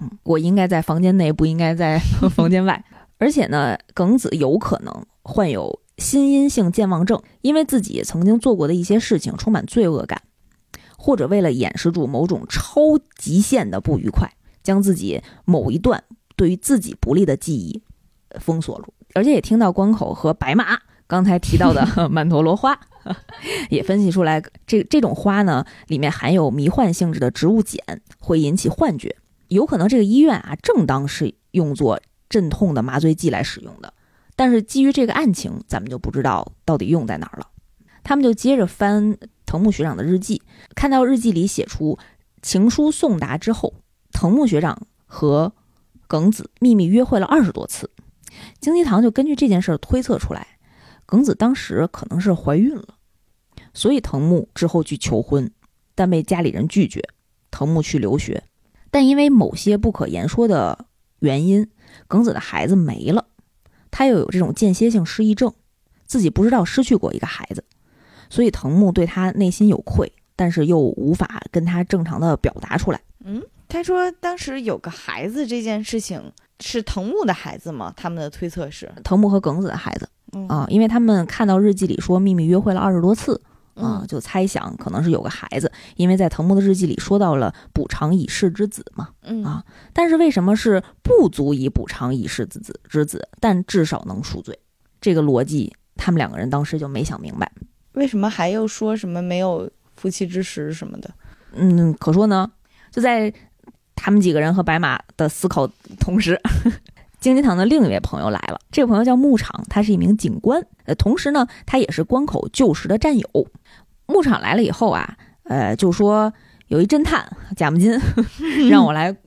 嗯，我应该在房间内，不应该在 房间外。而且呢，耿子有可能患有心因性健忘症，因为自己曾经做过的一些事情充满罪恶感，或者为了掩饰住某种超极限的不愉快，将自己某一段对于自己不利的记忆封锁住。而且也听到关口和白马。刚才提到的 曼陀罗花，也分析出来，这这种花呢，里面含有迷幻性质的植物碱，会引起幻觉。有可能这个医院啊，正当是用作镇痛的麻醉剂来使用的。但是基于这个案情，咱们就不知道到底用在哪儿了。他们就接着翻藤木学长的日记，看到日记里写出情书送达之后，藤木学长和耿子秘密约会了二十多次。京吉堂就根据这件事推测出来。耿子当时可能是怀孕了，所以藤木之后去求婚，但被家里人拒绝。藤木去留学，但因为某些不可言说的原因，耿子的孩子没了。他又有这种间歇性失忆症，自己不知道失去过一个孩子，所以藤木对他内心有愧，但是又无法跟他正常的表达出来。嗯，他说当时有个孩子这件事情是藤木的孩子吗？他们的推测是藤木和耿子的孩子。啊，因为他们看到日记里说秘密约会了二十多次，啊，就猜想可能是有个孩子，因为在藤木的日记里说到了补偿已逝之子嘛，啊，但是为什么是不足以补偿已逝之子之子，但至少能赎罪？这个逻辑，他们两个人当时就没想明白，为什么还又说什么没有夫妻之实什么的？嗯，可说呢，就在他们几个人和白马的思考同时。京津堂的另一位朋友来了，这个朋友叫牧场，他是一名警官，呃，同时呢，他也是关口旧时的战友。牧场来了以后啊，呃，就说有一侦探贾木金，让我来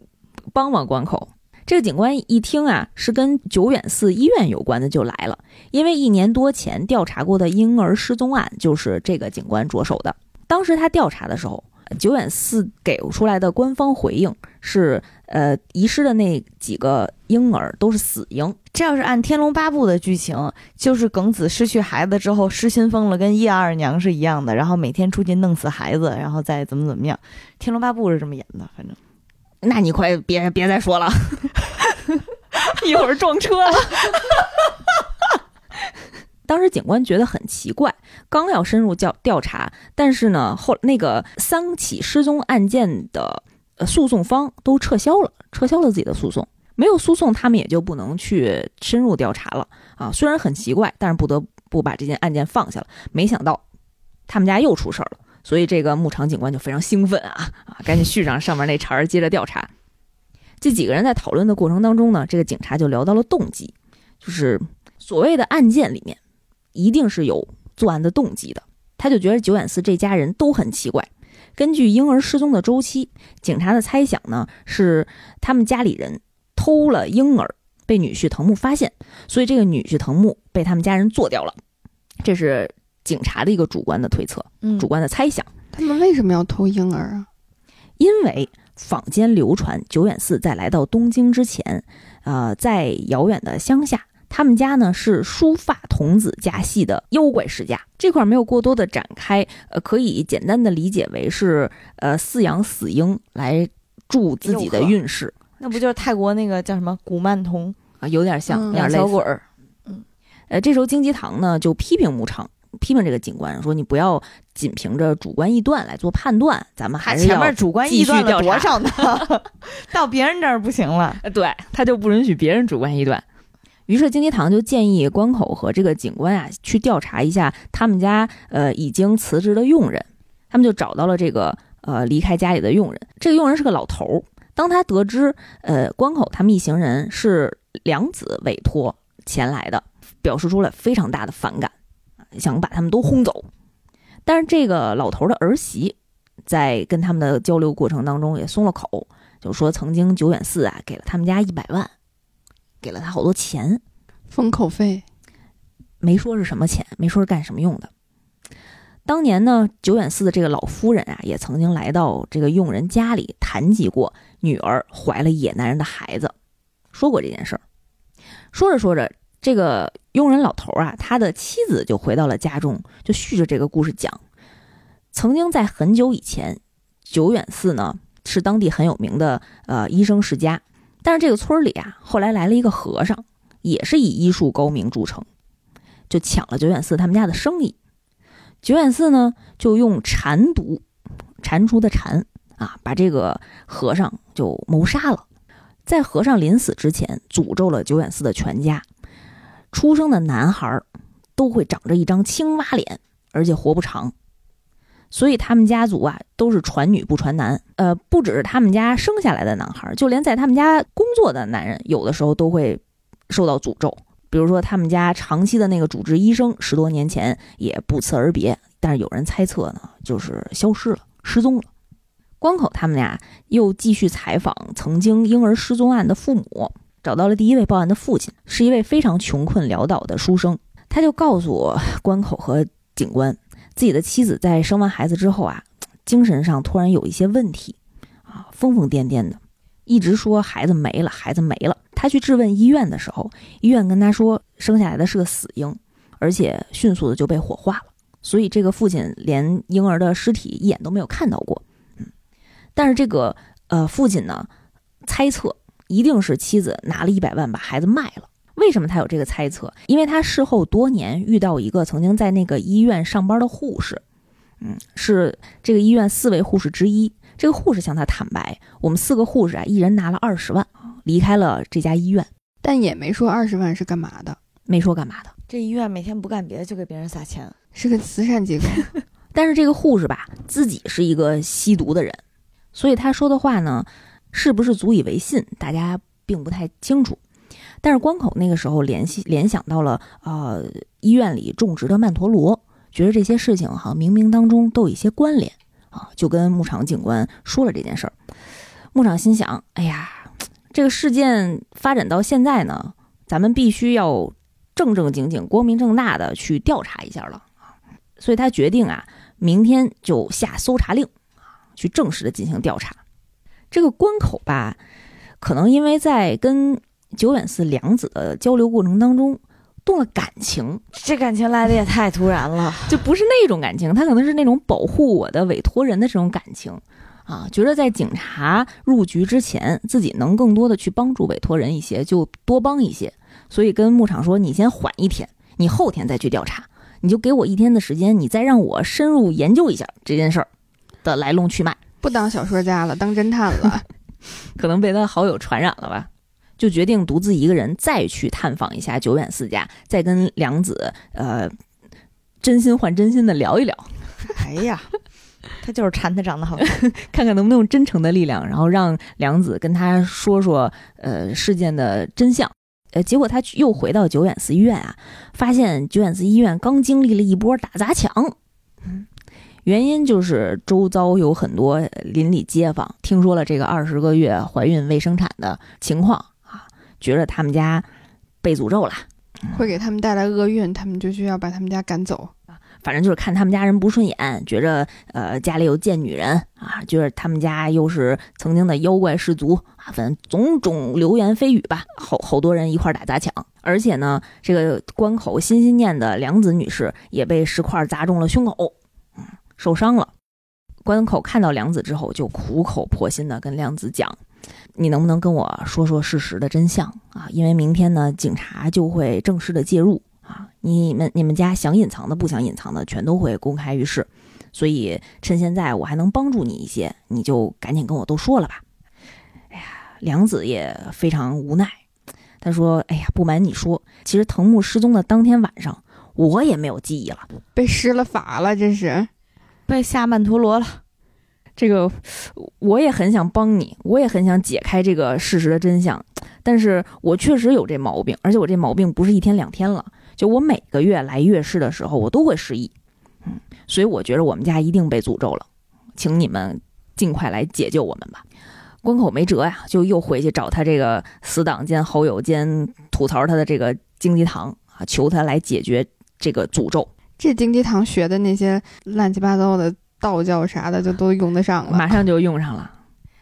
帮帮关口。这个警官一听啊，是跟久远寺医院有关的，就来了，因为一年多前调查过的婴儿失踪案就是这个警官着手的。当时他调查的时候，九远寺给出来的官方回应是，呃，遗失的那几个婴儿都是死婴。这要是按《天龙八部》的剧情，就是耿子失去孩子之后失心疯了，跟叶二娘是一样的，然后每天出去弄死孩子，然后再怎么怎么样。《天龙八部》是这么演的，反正。那你快别别再说了，一会儿撞车了。当时警官觉得很奇怪，刚要深入调调查，但是呢，后那个三起失踪案件的诉讼方都撤销了，撤销了自己的诉讼，没有诉讼，他们也就不能去深入调查了啊。虽然很奇怪，但是不得不把这件案件放下了。没想到他们家又出事儿了，所以这个牧场警官就非常兴奋啊啊，赶紧续上上面那茬儿，接着调查。这几个人在讨论的过程当中呢，这个警察就聊到了动机，就是所谓的案件里面。一定是有作案的动机的，他就觉得九远寺这家人都很奇怪。根据婴儿失踪的周期，警察的猜想呢是他们家里人偷了婴儿，被女婿藤木发现，所以这个女婿藤木被他们家人做掉了。这是警察的一个主观的推测，主观的猜想。他们为什么要偷婴儿啊？因为坊间流传久远寺在来到东京之前，呃，在遥远的乡下。他们家呢是书发童子家系的妖怪世家，这块没有过多的展开，呃，可以简单的理解为是呃饲养死婴来助自己的运势。那不就是泰国那个叫什么古曼童啊？有点像，有点小鬼儿。嗯，呃，这时候京吉堂呢就批评牧场，批评这个警官说：“你不要仅凭着主观臆断来做判断，咱们还是前面主观臆断了多少呢？到别人这儿不行了。对，他就不允许别人主观臆断。”于是，金鸡堂就建议关口和这个警官啊去调查一下他们家呃已经辞职的佣人。他们就找到了这个呃离开家里的佣人。这个佣人是个老头儿。当他得知呃关口他们一行人是良子委托前来的，表示出了非常大的反感，想把他们都轰走。但是这个老头的儿媳在跟他们的交流过程当中也松了口，就说曾经九远寺啊给了他们家一百万。给了他好多钱，封口费，没说是什么钱，没说是干什么用的。当年呢，久远寺的这个老夫人啊，也曾经来到这个佣人家里谈及过女儿怀了野男人的孩子，说过这件事儿。说着说着，这个佣人老头啊，他的妻子就回到了家中，就续着这个故事讲。曾经在很久以前，久远寺呢是当地很有名的呃医生世家。但是这个村里啊，后来来了一个和尚，也是以医术高明著称，就抢了九远寺他们家的生意。九远寺呢，就用蟾毒，蟾蜍的蟾啊，把这个和尚就谋杀了。在和尚临死之前，诅咒了九远寺的全家，出生的男孩都会长着一张青蛙脸，而且活不长。所以他们家族啊都是传女不传男，呃，不只是他们家生下来的男孩，就连在他们家工作的男人，有的时候都会受到诅咒。比如说他们家长期的那个主治医生，十多年前也不辞而别，但是有人猜测呢，就是消失了，失踪了。关口他们俩又继续采访曾经婴儿失踪案的父母，找到了第一位报案的父亲，是一位非常穷困潦倒的书生，他就告诉关口和警官。自己的妻子在生完孩子之后啊，精神上突然有一些问题，啊，疯疯癫癫的，一直说孩子没了，孩子没了。他去质问医院的时候，医院跟他说生下来的是个死婴，而且迅速的就被火化了。所以这个父亲连婴儿的尸体一眼都没有看到过。嗯，但是这个呃父亲呢，猜测一定是妻子拿了一百万把孩子卖了。为什么他有这个猜测？因为他事后多年遇到一个曾经在那个医院上班的护士，嗯，是这个医院四位护士之一。这个护士向他坦白，我们四个护士啊，一人拿了二十万，离开了这家医院，但也没说二十万是干嘛的，没说干嘛的。这医院每天不干别的，就给别人撒钱，是个慈善机构。但是这个护士吧，自己是一个吸毒的人，所以他说的话呢，是不是足以为信，大家并不太清楚。但是关口那个时候联系联想到了，呃，医院里种植的曼陀罗，觉得这些事情哈冥冥当中都有一些关联啊，就跟牧场警官说了这件事儿。牧场心想，哎呀，这个事件发展到现在呢，咱们必须要正正经经、光明正大的去调查一下了啊，所以他决定啊，明天就下搜查令啊，去正式的进行调查。这个关口吧，可能因为在跟久远寺良子的交流过程当中动了感情，这感情来的也太突然了。就不是那种感情，他可能是那种保护我的委托人的这种感情啊，觉得在警察入局之前，自己能更多的去帮助委托人一些，就多帮一些。所以跟牧场说：“你先缓一天，你后天再去调查，你就给我一天的时间，你再让我深入研究一下这件事儿的来龙去脉。”不当小说家了，当侦探了，可能被他好友传染了吧，就决定独自一个人再去探访一下久远寺家，再跟梁子呃真心换真心的聊一聊。哎呀，他就是馋他长得好看，看看能不能用真诚的力量，然后让梁子跟他说说呃事件的真相。呃，结果他又回到久远寺医院啊，发现久远寺医院刚经历了一波打砸抢。嗯原因就是周遭有很多邻里街坊听说了这个二十个月怀孕未生产的情况啊，觉着他们家被诅咒了，会给他们带来厄运，他们就需要把他们家赶走。反正就是看他们家人不顺眼，觉着呃家里有贱女人啊，觉得他们家又是曾经的妖怪氏族啊，反正种种流言蜚语吧，好好多人一块打砸抢，而且呢，这个关口心心念的良子女士也被石块砸中了胸口。嗯受伤了，关口看到良子之后，就苦口婆心的跟良子讲：“你能不能跟我说说事实的真相啊？因为明天呢，警察就会正式的介入啊，你们你们家想隐藏的、不想隐藏的，全都会公开于世。所以趁现在我还能帮助你一些，你就赶紧跟我都说了吧。”哎呀，梁子也非常无奈，他说：“哎呀，不瞒你说，其实藤木失踪的当天晚上，我也没有记忆了，被施了法了，这是。”被下曼陀罗了，这个我也很想帮你，我也很想解开这个事实的真相，但是我确实有这毛病，而且我这毛病不是一天两天了，就我每个月来月事的时候，我都会失忆，嗯，所以我觉得我们家一定被诅咒了，请你们尽快来解救我们吧。关口没辙呀，就又回去找他这个死党兼好友兼吐槽他的这个荆棘堂啊，求他来解决这个诅咒。这金鸡堂学的那些乱七八糟的道教啥的，就都用得上了，马上就用上了。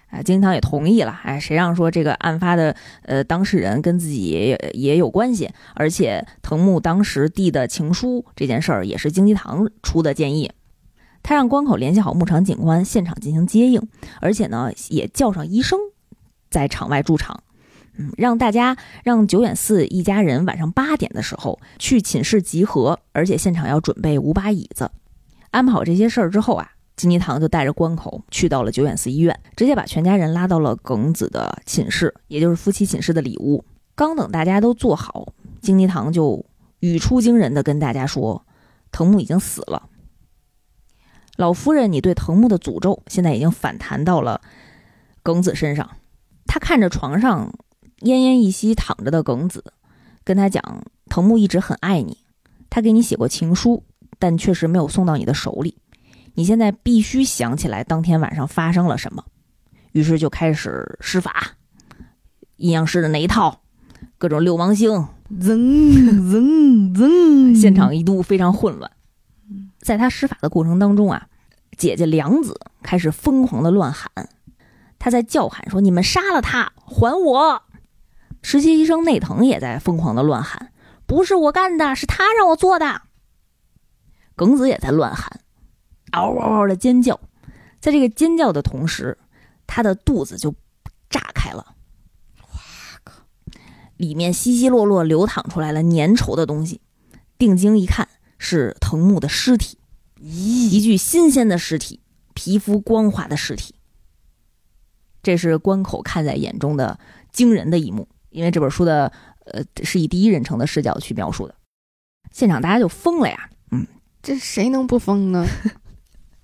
啊，金堂也同意了。哎，谁让说这个案发的呃当事人跟自己也有关系，而且藤木当时递的情书这件事儿也是金鸡堂出的建议。他让关口联系好牧场警官，现场进行接应，而且呢也叫上医生在场外驻场。嗯，让大家让久远寺一家人晚上八点的时候去寝室集合，而且现场要准备五把椅子。安排好这些事儿之后啊，金鸡堂就带着关口去到了久远寺医院，直接把全家人拉到了耿子的寝室，也就是夫妻寝室的里屋。刚等大家都坐好，金鸡堂就语出惊人的跟大家说：“藤木已经死了。老夫人，你对藤木的诅咒现在已经反弹到了耿子身上。”他看着床上。奄奄一息躺着的耿子，跟他讲：“藤木一直很爱你，他给你写过情书，但确实没有送到你的手里。你现在必须想起来当天晚上发生了什么。”于是就开始施法，阴阳师的那一套，各种六芒星，噌噌噌，现场一度非常混乱。在他施法的过程当中啊，姐姐良子开始疯狂的乱喊，他在叫喊说：“你们杀了他，还我！”实习医生内藤也在疯狂的乱喊：“不是我干的，是他让我做的。”耿子也在乱喊，嗷嗷嗷的尖叫。在这个尖叫的同时，他的肚子就炸开了，哇靠！里面稀稀落落流淌出来了粘稠的东西。定睛一看，是藤木的尸体，咦，一具新鲜的尸体，皮肤光滑的尸体。这是关口看在眼中的惊人的一幕。因为这本书的呃是以第一人称的视角去描述的，现场大家就疯了呀，嗯，这谁能不疯呢？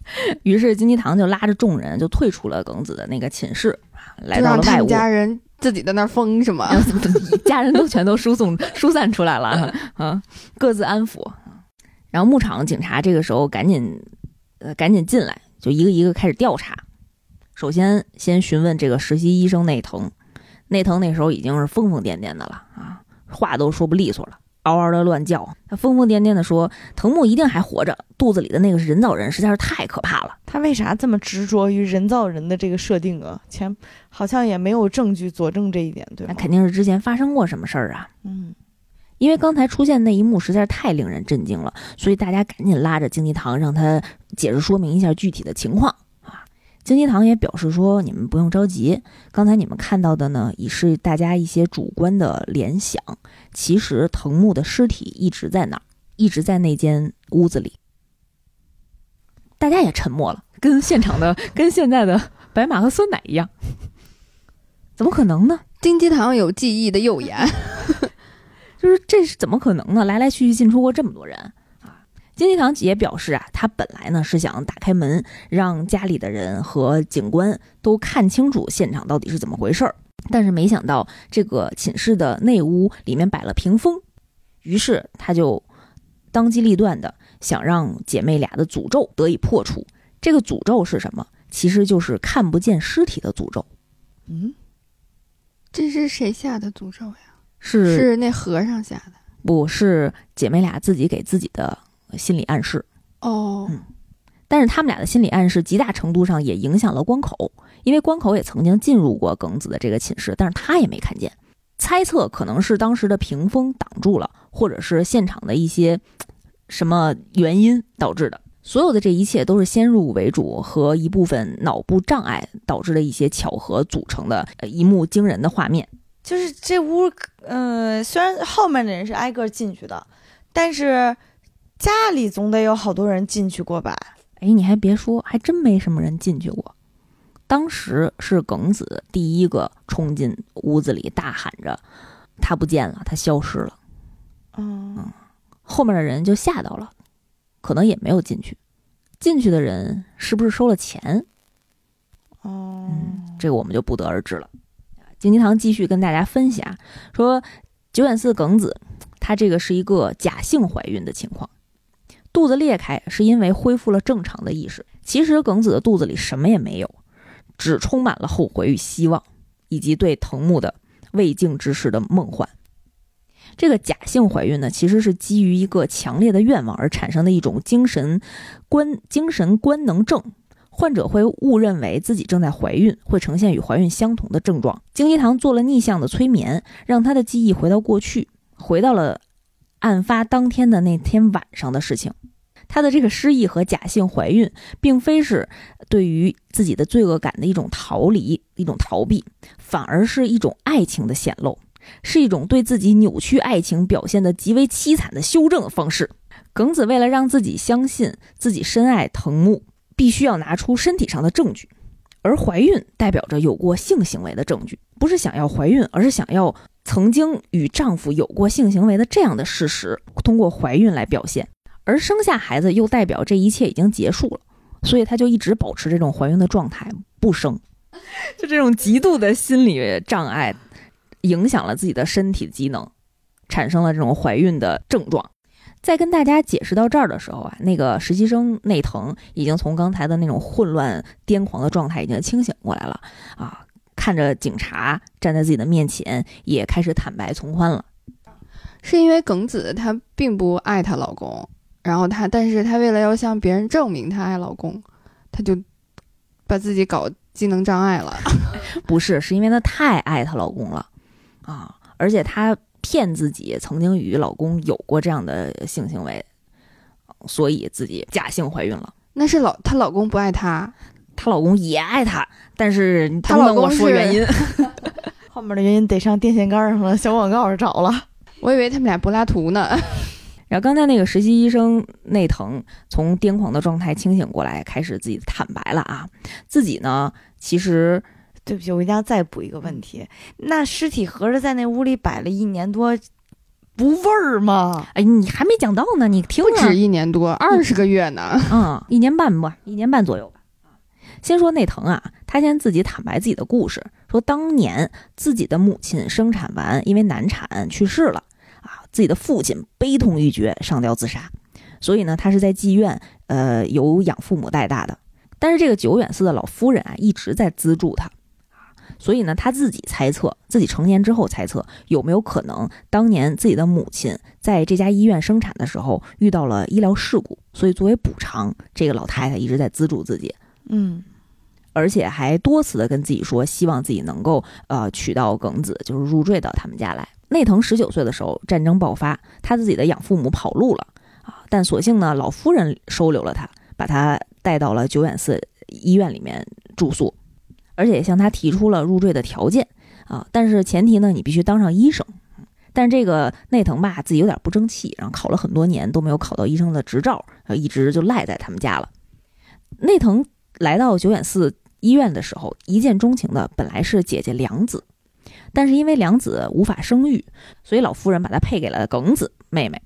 于是金鸡堂就拉着众人就退出了耿子的那个寝室，来到了外屋。家人自己在那儿疯是吗？家人都全都输送疏散出来了啊，各自安抚。然后牧场警察这个时候赶紧呃赶紧进来，就一个一个开始调查。首先先询问这个实习医生内藤。内藤那时候已经是疯疯癫癫的了啊，话都说不利索了。嗷嗷的乱叫，他疯疯癫癫的说：“藤木一定还活着，肚子里的那个是人造人，实在是太可怕了。”他为啥这么执着于人造人的这个设定啊？前好像也没有证据佐证这一点，对那吧？肯定是之前发生过什么事儿啊。嗯，因为刚才出现那一幕实在是太令人震惊了，所以大家赶紧拉着经济堂让他解释说明一下具体的情况啊。京鸡堂也表示说：“你们不用着急，刚才你们看到的呢，已是大家一些主观的联想。其实藤木的尸体一直在那儿，一直在那间屋子里。”大家也沉默了，跟现场的、跟现在的白马和酸奶一样，怎么可能呢？金鸡堂有记忆的右眼，就是这是怎么可能呢？来来去去进出过这么多人啊！金济堂也表示啊，他本来呢是想打开门，让家里的人和警官都看清楚现场到底是怎么回事儿，但是没想到这个寝室的内屋里面摆了屏风，于是他就当机立断的想让姐妹俩的诅咒得以破除。这个诅咒是什么？其实就是看不见尸体的诅咒，嗯，这是谁下的诅咒呀？是是那和尚下的。不是姐妹俩自己给自己的心理暗示？哦，嗯但是他们俩的心理暗示极大程度上也影响了关口，因为关口也曾经进入过耿子的这个寝室，但是他也没看见。猜测可能是当时的屏风挡住了，或者是现场的一些什么原因导致的。所有的这一切都是先入为主和一部分脑部障碍导致的一些巧合组成的呃一幕惊人的画面。就是这屋，呃，虽然后面的人是挨个进去的，但是家里总得有好多人进去过吧？哎，你还别说，还真没什么人进去过。当时是耿子第一个冲进屋子里，大喊着：“他不见了，他消失了。嗯，”后面的人就吓到了，可能也没有进去。进去的人是不是收了钱？哦，这个我们就不得而知了。金鸡堂继续跟大家分析啊，说九眼寺耿子，她这个是一个假性怀孕的情况，肚子裂开是因为恢复了正常的意识。其实耿子的肚子里什么也没有，只充满了后悔与希望，以及对藤木的未竟之事的梦幻。这个假性怀孕呢，其实是基于一个强烈的愿望而产生的一种精神官精神官能症。患者会误认为自己正在怀孕，会呈现与怀孕相同的症状。京一堂做了逆向的催眠，让他的记忆回到过去，回到了案发当天的那天晚上的事情。她的这个失忆和假性怀孕，并非是对于自己的罪恶感的一种逃离、一种逃避，反而是一种爱情的显露，是一种对自己扭曲爱情表现的极为凄惨的修正方式。耿子为了让自己相信自己深爱藤木，必须要拿出身体上的证据，而怀孕代表着有过性行为的证据，不是想要怀孕，而是想要曾经与丈夫有过性行为的这样的事实，通过怀孕来表现。而生下孩子又代表这一切已经结束了，所以她就一直保持这种怀孕的状态，不生。就这种极度的心理障碍，影响了自己的身体机能，产生了这种怀孕的症状。在跟大家解释到这儿的时候啊，那个实习生内藤已经从刚才的那种混乱癫狂的状态已经清醒过来了啊，看着警察站在自己的面前，也开始坦白从宽了。是因为耿子她并不爱她老公，然后她，但是她为了要向别人证明她爱老公，她就把自己搞机能障碍了。不是，是因为她太爱她老公了啊，而且她骗自己曾经与老公有过这样的性行为，所以自己假性怀孕了。那是老她老公不爱她，她老公也爱她，但是你她老公等等我说原因。后面的原因得上电线杆上了，小广告找了。我以为他们俩柏拉图呢。然后刚才那个实习医生内藤从癫狂的状态清醒过来，开始自己坦白了啊，自己呢其实对不起，我一定要再补一个问题。那尸体合着在那屋里摆了一年多，不味儿吗？哎你还没讲到呢，你听啊不止一年多，二十个月呢。嗯，一年半吧，一年半左右吧。先说内藤啊，他先自己坦白自己的故事，说当年自己的母亲生产完，因为难产去世了啊，自己的父亲悲痛欲绝，上吊自杀，所以呢，他是在妓院呃由养父母带大的。但是这个久远寺的老夫人啊，一直在资助他，啊，所以呢，他自己猜测，自己成年之后猜测，有没有可能当年自己的母亲在这家医院生产的时候遇到了医疗事故，所以作为补偿，这个老太太一直在资助自己，嗯。而且还多次的跟自己说，希望自己能够呃娶到耿子，就是入赘到他们家来。内藤十九岁的时候，战争爆发，他自己的养父母跑路了啊，但所幸呢，老夫人收留了他，把他带到了久远寺医院里面住宿，而且向他提出了入赘的条件啊，但是前提呢，你必须当上医生。但这个内藤吧，自己有点不争气，然后考了很多年都没有考到医生的执照，一直就赖在他们家了。内藤来到久远寺医院的时候，一见钟情的本来是姐姐梁子，但是因为梁子无法生育，所以老夫人把她配给了耿子妹妹。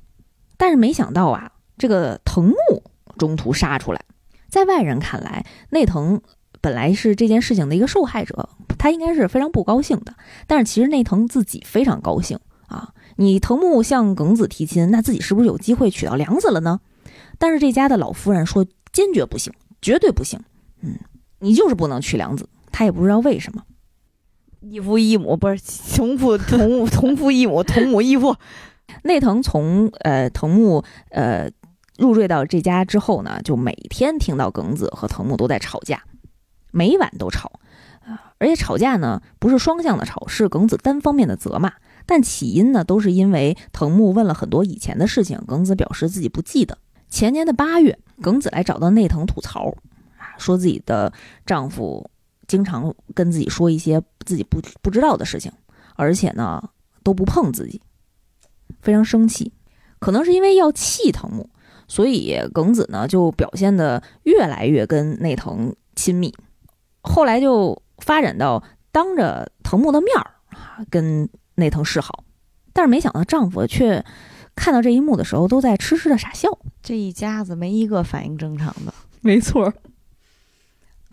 但是没想到啊，这个藤木中途杀出来，在外人看来，内藤本来是这件事情的一个受害者，他应该是非常不高兴的。但是其实内藤自己非常高兴啊！你藤木向耿子提亲，那自己是不是有机会娶到梁子了呢？但是这家的老夫人说坚决不行，绝对不行。嗯，你就是不能娶良子。他也不知道为什么。异父异母不是 同父同母 同父异母同母异父，内藤从呃藤木呃入赘到这家之后呢，就每天听到耿子和藤木都在吵架，每晚都吵啊，而且吵架呢不是双向的吵，是耿子单方面的责骂。但起因呢，都是因为藤木问了很多以前的事情，耿子表示自己不记得。前年的八月，耿子来找到内藤吐槽，啊，说自己的丈夫经常跟自己说一些自己不不知道的事情，而且呢都不碰自己，非常生气。可能是因为要气藤木，所以耿子呢就表现的越来越跟内藤亲密，后来就发展到当着藤木的面儿啊跟内藤示好，但是没想到丈夫却看到这一幕的时候都在痴痴的傻笑。这一家子没一个反应正常的。没错。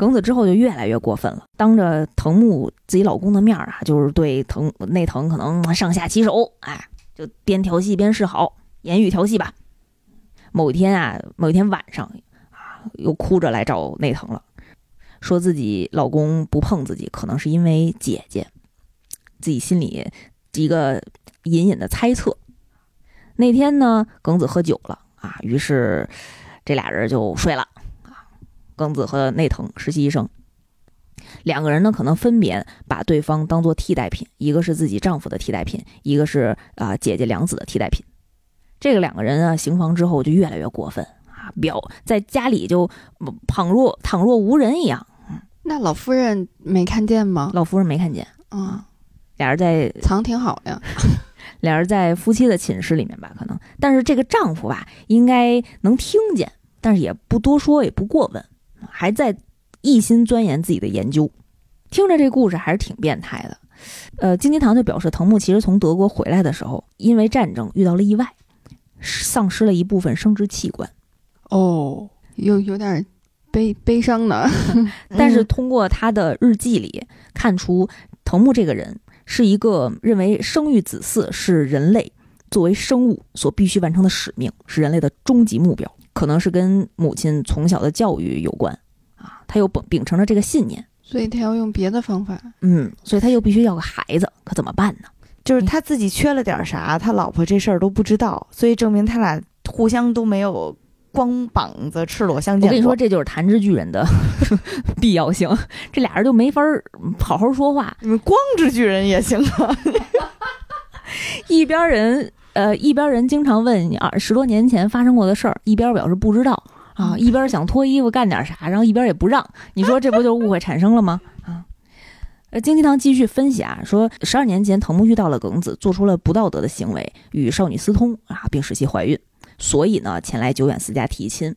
耿子之后就越来越过分了，当着藤木自己老公的面儿啊，就是对藤内藤可能上下其手，哎，就边调戏边示好，言语调戏吧。某一天啊，某一天晚上啊，又哭着来找内藤了，说自己老公不碰自己，可能是因为姐姐，自己心里一个隐隐的猜测。那天呢，耿子喝酒了啊，于是这俩人就睡了。耿子和内藤实习医生两个人呢，可能分别把对方当做替代品，一个是自己丈夫的替代品，一个是啊、姐姐良子的替代品。这个两个人啊，行房之后就越来越过分啊，表在家里就倘若倘若无人一样。那老夫人没看见吗？老夫人没看见，啊，俩人在藏挺好呀。俩人在夫妻的寝室里面吧，可能，但是这个丈夫吧，应该能听见，但是也不多说，也不过问，还在一心钻研自己的研究。听着这故事还是挺变态的。呃，金金堂就表示，藤木其实从德国回来的时候，因为战争遇到了意外，丧失了一部分生殖器官。哦，有有点悲悲伤呢。但是通过他的日记里看出，藤木这个人是一个认为生育子嗣是人类作为生物所必须完成的使命，是人类的终极目标，可能是跟母亲从小的教育有关啊。他又秉秉承着这个信念，所以他要用别的方法。嗯，所以他又必须要个孩子，可怎么办呢？就是他自己缺了点啥，他老婆这事儿都不知道，所以证明他俩互相都没有光膀子赤裸相见过。我跟你说，这就是弹指巨人的 必要性，这俩人就没法儿好好说话，你们光之巨人也行啊。一边人呃一边人经常问你二十多年前发生过的事儿，一边表示不知道啊，一边想脱衣服干点啥，然后一边也不让，你说这不就误会产生了吗？啊，呃，经济堂继续分析啊，说十二年前藤木遇到了耿子，做出了不道德的行为，与少女私通啊，并使其怀孕，所以呢前来久远寺家提亲，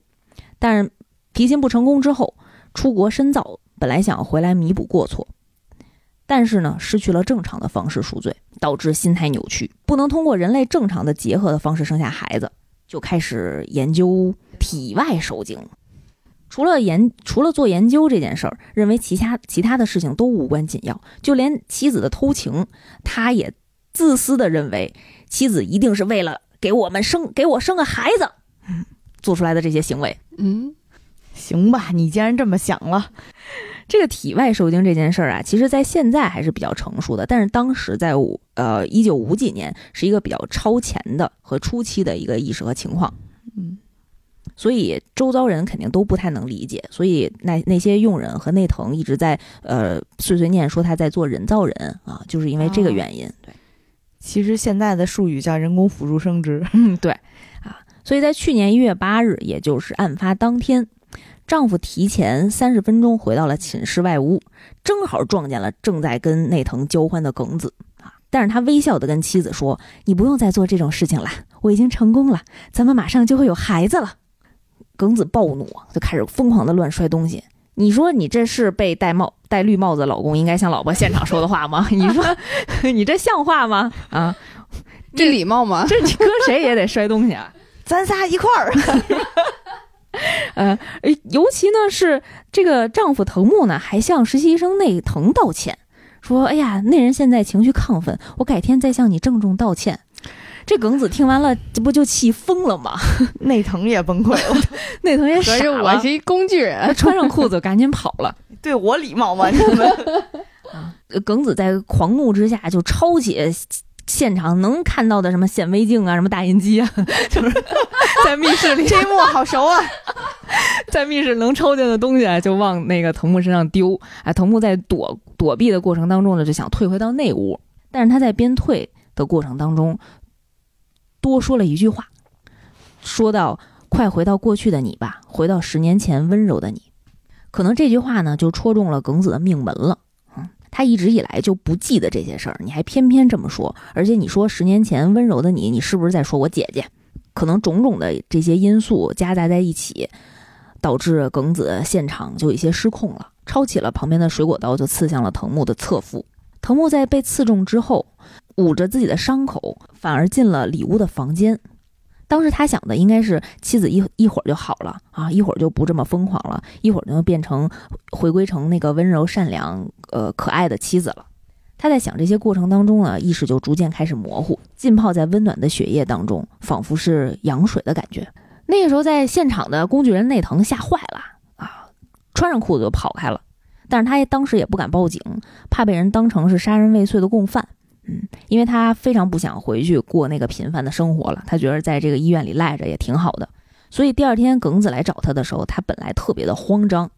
但是提亲不成功之后，出国深造，本来想回来弥补过错。但是呢，失去了正常的方式赎罪，导致心态扭曲，不能通过人类正常的结合的方式生下孩子，就开始研究体外受精。除了研，除了做研究这件事儿，认为其他其他的事情都无关紧要，就连妻子的偷情，他也自私的认为妻子一定是为了给我们生给我生个孩子，做出来的这些行为。嗯，行吧，你既然这么想了，这个体外受精这件事儿啊，其实在现在还是比较成熟的，但是当时在五呃一九五几年是一个比较超前的和初期的一个意识和情况，嗯，所以周遭人肯定都不太能理解，所以那那些佣人和内藤一直在呃碎碎念说他在做人造人啊，就是因为这个原因。对，其实现在的术语叫人工辅助生殖。嗯，对啊，所以在去年一月八日，也就是案发当天。丈夫提前三十分钟回到了寝室外屋，正好撞见了正在跟内藤交欢的耿子啊！但是他微笑的跟妻子说：“你不用再做这种事情了，我已经成功了，咱们马上就会有孩子了。”耿子暴怒，就开始疯狂的乱摔东西。你说你这是被戴帽戴绿帽子老公应该向老婆现场说的话吗？你说你这像话吗？啊，这礼貌吗？这你搁谁也得摔东西啊！咱仨一块儿。呃，尤其呢是这个丈夫藤木呢，还向实习生内藤道歉，说：“哎呀，那人现在情绪亢奋，我改天再向你郑重道歉。”这耿子听完了，这不就气疯了吗？内藤也崩溃了，内藤也傻了。我是一工具人，穿上裤子赶紧跑了。对我礼貌吗？你们啊，耿子在狂怒之下就抄起。现场能看到的什么显微镜啊，什么打印机啊，就是 在密室里这一幕好熟啊，在密室能抽见的东西啊，就往那个藤木身上丢。哎，藤木在躲躲避的过程当中呢，就想退回到内屋，但是他在边退的过程当中，多说了一句话，说到“快回到过去的你吧，回到十年前温柔的你”，可能这句话呢，就戳中了耿子的命门了。他一直以来就不记得这些事儿，你还偏偏这么说，而且你说十年前温柔的你，你是不是在说我姐姐？可能种种的这些因素夹杂在一起，导致耿子现场就有一些失控了，抄起了旁边的水果刀就刺向了藤木的侧腹。藤木在被刺中之后，捂着自己的伤口，反而进了里屋的房间。当时他想的应该是妻子一一会儿就好了啊，一会儿就不这么疯狂了，一会儿就变成回归成那个温柔善良、呃可爱的妻子了。他在想这些过程当中呢，意识就逐渐开始模糊，浸泡在温暖的血液当中，仿佛是羊水的感觉。那个时候，在现场的工具人内藤吓坏了啊，穿上裤子就跑开了。但是他当时也不敢报警，怕被人当成是杀人未遂的共犯。嗯，因为他非常不想回去过那个平凡的生活了，他觉得在这个医院里赖着也挺好的。所以第二天耿子来找他的时候，他本来特别的慌张，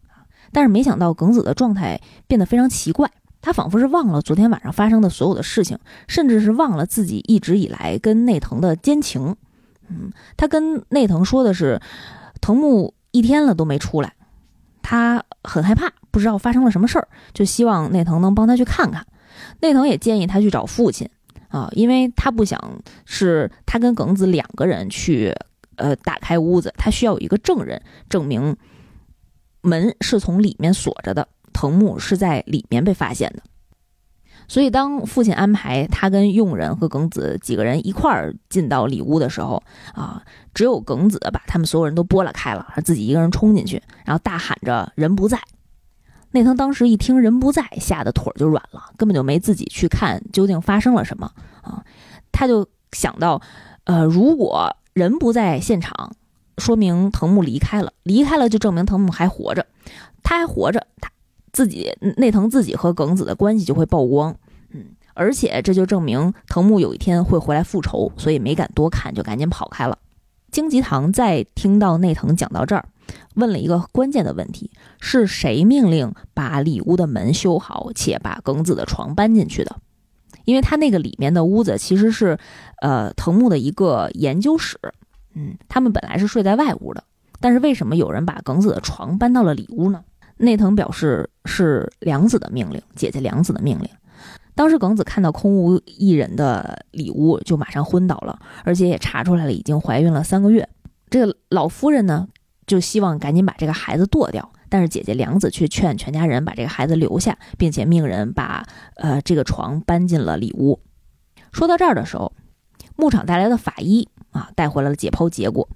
但是没想到耿子的状态变得非常奇怪，他仿佛是忘了昨天晚上发生的所有的事情，甚至是忘了自己一直以来跟内藤的奸情。嗯，他跟内藤说的是，藤木一天了都没出来，他很害怕，不知道发生了什么事儿，就希望内藤能帮他去看看。内藤也建议他去找父亲，啊，因为他不想是他跟耿子两个人去，呃，打开屋子，他需要有一个证人证明门是从里面锁着的，藤木是在里面被发现的。所以当父亲安排他跟佣人和耿子几个人一块儿进到里屋的时候，啊，只有耿子把他们所有人都拨拉开了，自己一个人冲进去，然后大喊着“人不在”。内藤当时一听人不在，吓得腿就软了，根本就没自己去看究竟发生了什么啊！他就想到，呃，如果人不在现场，说明藤木离开了，离开了就证明藤木还活着，他还活着，他自己内藤自己和耿子的关系就会曝光，嗯，而且这就证明藤木有一天会回来复仇，所以没敢多看，就赶紧跑开了。荆棘堂在听到内藤讲到这儿。问了一个关键的问题：是谁命令把里屋的门修好，且把耿子的床搬进去的？因为他那个里面的屋子其实是，呃，藤木的一个研究室。嗯，他们本来是睡在外屋的，但是为什么有人把耿子的床搬到了里屋呢？内藤表示是良子的命令，姐姐良子的命令。当时耿子看到空无一人的里屋，就马上昏倒了，而且也查出来了已经怀孕了三个月。这个老夫人呢？就希望赶紧把这个孩子剁掉，但是姐姐梁子却劝全家人把这个孩子留下，并且命人把呃这个床搬进了里屋。说到这儿的时候，牧场带来的法医啊带回来了解剖结果，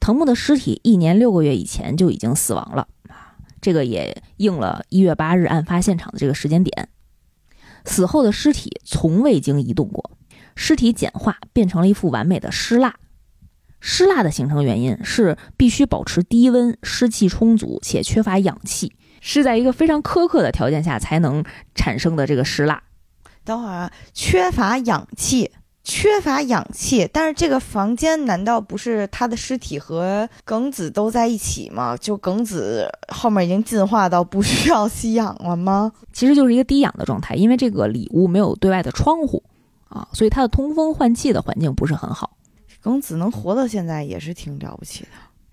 藤木的尸体一年六个月以前就已经死亡了啊，这个也应了一月八日案发现场的这个时间点。死后的尸体从未经移动过，尸体简化变成了一副完美的尸蜡。尸蜡的形成原因是必须保持低温、湿气充足且缺乏氧气，是在一个非常苛刻的条件下才能产生的这个湿蜡。等会儿啊，缺乏氧气，缺乏氧气，但是这个房间难道不是他的尸体和梗子都在一起吗？就梗子后面已经进化到不需要吸氧了吗？其实就是一个低氧的状态，因为这个里屋没有对外的窗户啊，所以它的通风换气的环境不是很好。耿子能活到现在也是挺了不起的。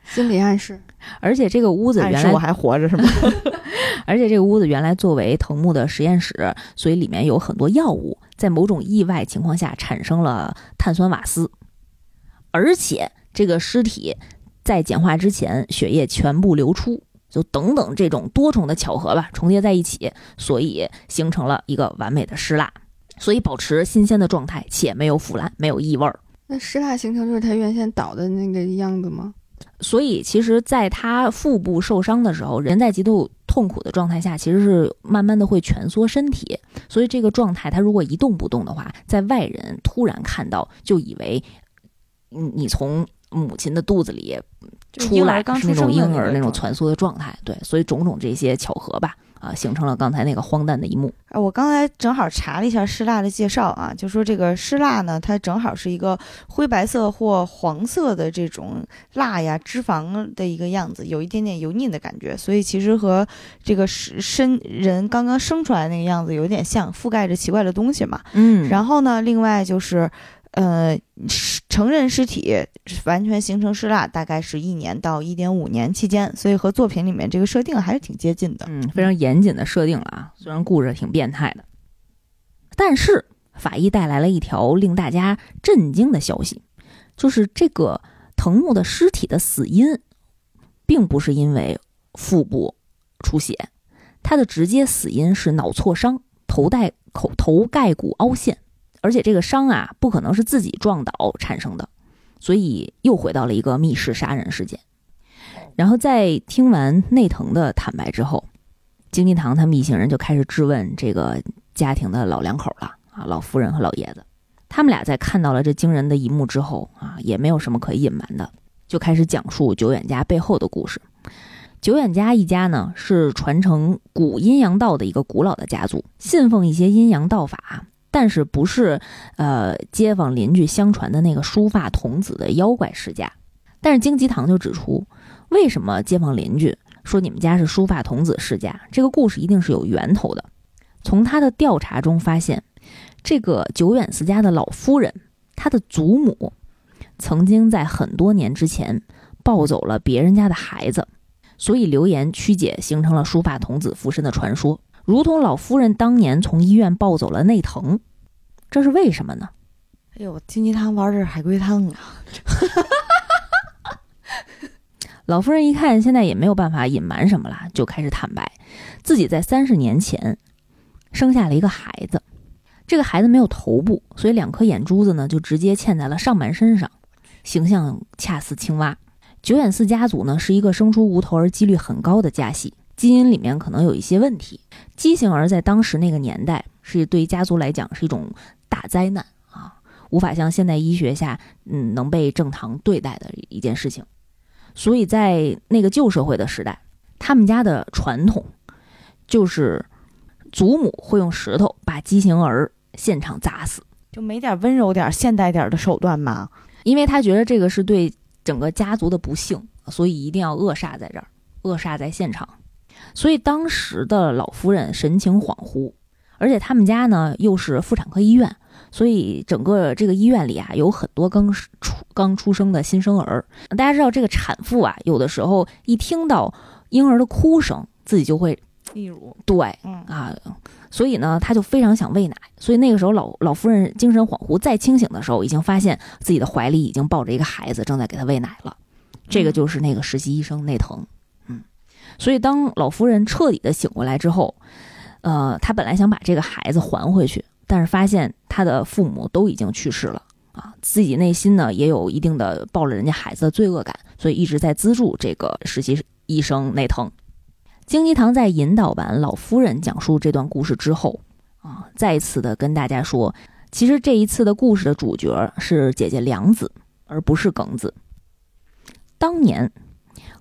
心理暗示，而且这个屋子原来我还活着是吗？而且这个屋子原来作为藤木的实验室，所以里面有很多药物，在某种意外情况下产生了碳酸瓦斯，而且这个尸体在简化之前血液全部流出，就等等这种多重的巧合吧，重叠在一起，所以形成了一个完美的尸蜡，所以保持新鲜的状态且没有腐烂，没有异味儿。那湿蜡形成就是他原先倒的那个样子吗？所以，其实，在他腹部受伤的时候，人在极度痛苦的状态下，其实是慢慢的会蜷缩身体。所以，这个状态，他如果一动不动的话，在外人突然看到，就以为，你你从母亲的肚子里出来是那种婴儿那种蜷缩的状态。对，所以种种这些巧合吧。啊，形成了刚才那个荒诞的一幕。啊，我刚才正好查了一下湿蜡的介绍啊，就说这个湿蜡呢，它正好是一个灰白色或黄色的这种蜡呀，脂肪的一个样子，有一点点油腻的感觉，所以其实和这个身人刚刚生出来那个样子有点像，覆盖着奇怪的东西嘛。嗯，然后呢，另外就是。呃，成人尸体完全形成尸蜡，大概是一年到一点五年期间，所以和作品里面这个设定还是挺接近的。嗯，非常严谨的设定了啊，虽然故事挺变态的，但是法医带来了一条令大家震惊的消息，就是这个藤木的尸体的死因，并不是因为腹部出血，他的直接死因是脑挫伤，头带口头盖骨凹陷。而且这个伤啊，不可能是自己撞倒产生的，所以又回到了一个密室杀人事件。然后在听完内藤的坦白之后，京济堂他们一行人就开始质问这个家庭的老两口了啊，老夫人和老爷子。他们俩在看到了这惊人的一幕之后啊，也没有什么可以隐瞒的，就开始讲述久远家背后的故事。久远家一家呢，是传承古阴阳道的一个古老的家族，信奉一些阴阳道法。但是不是，呃，街坊邻居相传的那个梳发童子的妖怪世家。但是荆棘堂就指出，为什么街坊邻居说你们家是梳发童子世家？这个故事一定是有源头的。从他的调查中发现，这个久远寺家的老夫人，她的祖母，曾经在很多年之前抱走了别人家的孩子，所以流言曲解，形成了梳发童子附身的传说。如同老夫人当年从医院抱走了内藤，这是为什么呢？哎呦，金鸡汤玩的是海龟汤啊！老夫人一看现在也没有办法隐瞒什么了，就开始坦白，自己在三十年前生下了一个孩子，这个孩子没有头部，所以两颗眼珠子呢就直接嵌在了上半身上，形象恰似青蛙。久远寺家族呢是一个生出无头儿几率很高的家系。基因里面可能有一些问题，畸形儿在当时那个年代是对家族来讲是一种大灾难啊，无法像现代医学下嗯能被正常对待的一件事情。所以在那个旧社会的时代，他们家的传统就是祖母会用石头把畸形儿现场砸死，就没点温柔点、现代点的手段吗？因为他觉得这个是对整个家族的不幸，所以一定要扼杀在这儿，扼杀在现场。所以当时的老夫人神情恍惚，而且他们家呢又是妇产科医院，所以整个这个医院里啊有很多刚出刚出生的新生儿。大家知道这个产妇啊，有的时候一听到婴儿的哭声，自己就会例如。对，啊，所以呢，她就非常想喂奶。所以那个时候老老夫人精神恍惚，再清醒的时候，已经发现自己的怀里已经抱着一个孩子，正在给她喂奶了。这个就是那个实习医生内藤。所以，当老夫人彻底的醒过来之后，呃，她本来想把这个孩子还回去，但是发现她的父母都已经去世了啊，自己内心呢也有一定的抱了人家孩子的罪恶感，所以一直在资助这个实习医生内藤。京吉堂在引导完老夫人讲述这段故事之后，啊，再次的跟大家说，其实这一次的故事的主角是姐姐良子，而不是耿子。当年。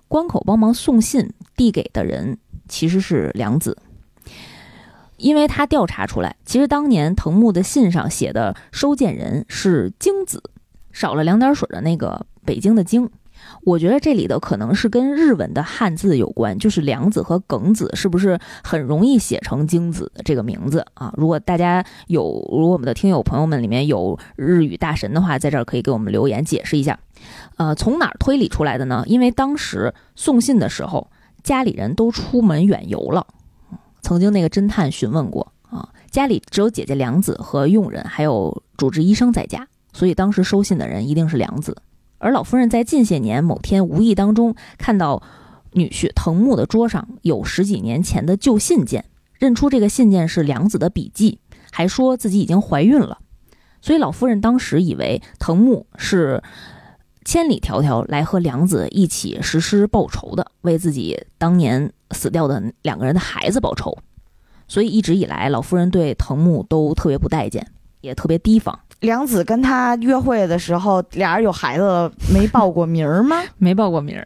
关口帮忙送信递给的人其实是良子，因为他调查出来，其实当年藤木的信上写的收件人是京子，少了两点水的那个北京的京。我觉得这里头可能是跟日文的汉字有关，就是良子和耿子是不是很容易写成京子的这个名字啊？如果大家有，如果我们的听友朋友们里面有日语大神的话，在这儿可以给我们留言解释一下。呃，从哪儿推理出来的呢？因为当时送信的时候，家里人都出门远游了。曾经那个侦探询问过啊，家里只有姐姐良子和佣人，还有主治医生在家，所以当时收信的人一定是良子。而老夫人在近些年某天无意当中看到女婿藤木的桌上有十几年前的旧信件，认出这个信件是良子的笔记，还说自己已经怀孕了，所以老夫人当时以为藤木是千里迢迢来和梁子一起实施报仇的，为自己当年死掉的两个人的孩子报仇，所以一直以来老夫人对藤木都特别不待见，也特别提防。梁子跟他约会的时候，俩人有孩子没报过名儿吗？没报过名儿。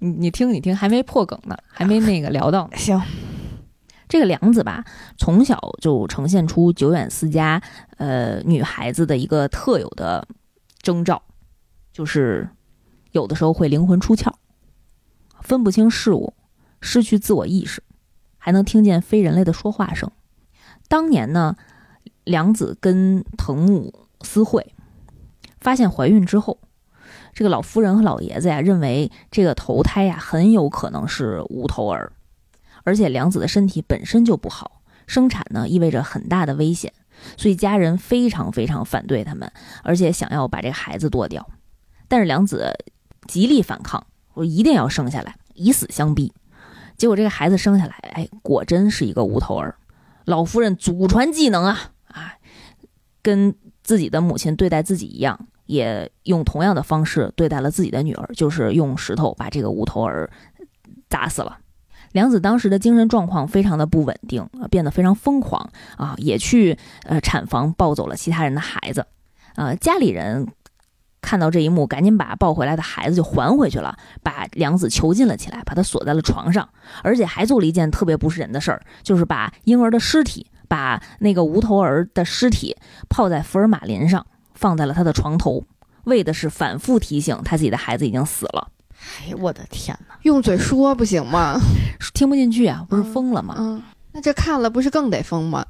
你你听你听，还没破梗呢，还没那个聊到呢。行，这个梁子吧，从小就呈现出久远思家呃女孩子的一个特有的征兆，就是有的时候会灵魂出窍，分不清事物，失去自我意识，还能听见非人类的说话声。当年呢。良子跟藤木私会，发现怀孕之后，这个老夫人和老爷子呀认为这个头胎呀很有可能是无头儿，而且良子的身体本身就不好，生产呢意味着很大的危险，所以家人非常非常反对他们，而且想要把这个孩子剁掉。但是梁子极力反抗，我一定要生下来，以死相逼。结果这个孩子生下来，哎，果真是一个无头儿。老夫人祖传技能啊啊！跟自己的母亲对待自己一样，也用同样的方式对待了自己的女儿，就是用石头把这个无头儿砸死了。梁子当时的精神状况非常的不稳定，变得非常疯狂啊，也去呃产房抱走了其他人的孩子。呃，家里人看到这一幕，赶紧把抱回来的孩子就还回去了，把梁子囚禁了起来，把他锁在了床上，而且还做了一件特别不是人的事儿，就是把婴儿的尸体。把那个无头儿的尸体泡在福尔马林上，放在了他的床头，为的是反复提醒他自己的孩子已经死了。哎呦我的天哪！用嘴说不行吗？听不进去啊，不是疯了吗？嗯，那这看了不是更得疯吗？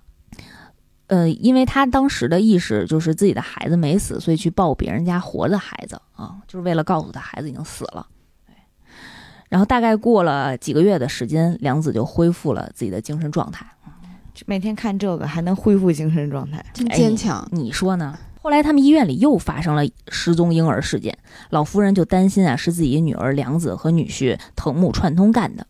呃，因为他当时的意识就是自己的孩子没死，所以去抱别人家活的孩子啊，就是为了告诉他孩子已经死了。然后大概过了几个月的时间，梁子就恢复了自己的精神状态。每天看这个还能恢复精神状态，真坚强。你说呢？后来他们医院里又发生了失踪婴儿事件，老夫人就担心啊，是自己女儿良子和女婿藤木串通干的。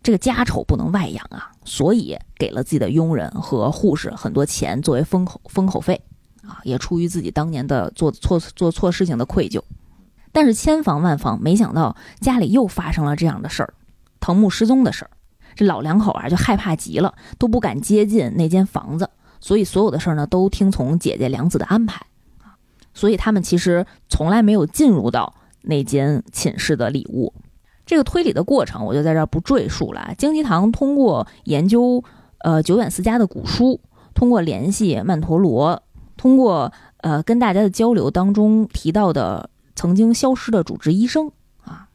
这个家丑不能外扬啊，所以给了自己的佣人和护士很多钱作为封口封口费啊，也出于自己当年的做错做错事情的愧疚。但是千防万防，没想到家里又发生了这样的事儿，藤木失踪的事儿。这老两口啊就害怕极了，都不敢接近那间房子，所以所有的事儿呢都听从姐姐梁子的安排啊。所以他们其实从来没有进入到那间寝室的礼物。这个推理的过程我就在这儿不赘述了。京吉堂通过研究呃久远寺家的古书，通过联系曼陀罗，通过呃跟大家的交流当中提到的曾经消失的主治医生啊，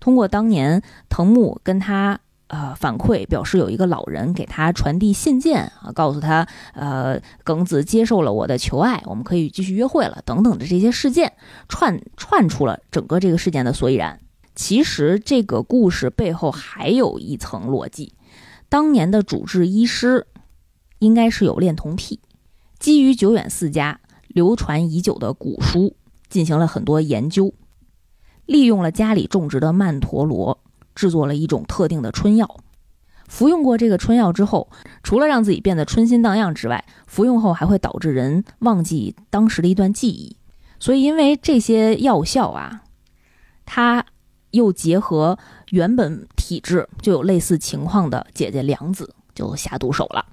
通过当年藤木跟他。呃，反馈表示有一个老人给他传递信件啊，告诉他，呃，耿子接受了我的求爱，我们可以继续约会了，等等的这些事件，串串出了整个这个事件的所以然。其实这个故事背后还有一层逻辑，当年的主治医师应该是有恋童癖，基于久远寺家流传已久的古书，进行了很多研究，利用了家里种植的曼陀罗。制作了一种特定的春药，服用过这个春药之后，除了让自己变得春心荡漾之外，服用后还会导致人忘记当时的一段记忆。所以，因为这些药效啊，它又结合原本体质就有类似情况的姐姐良子，就下毒手了。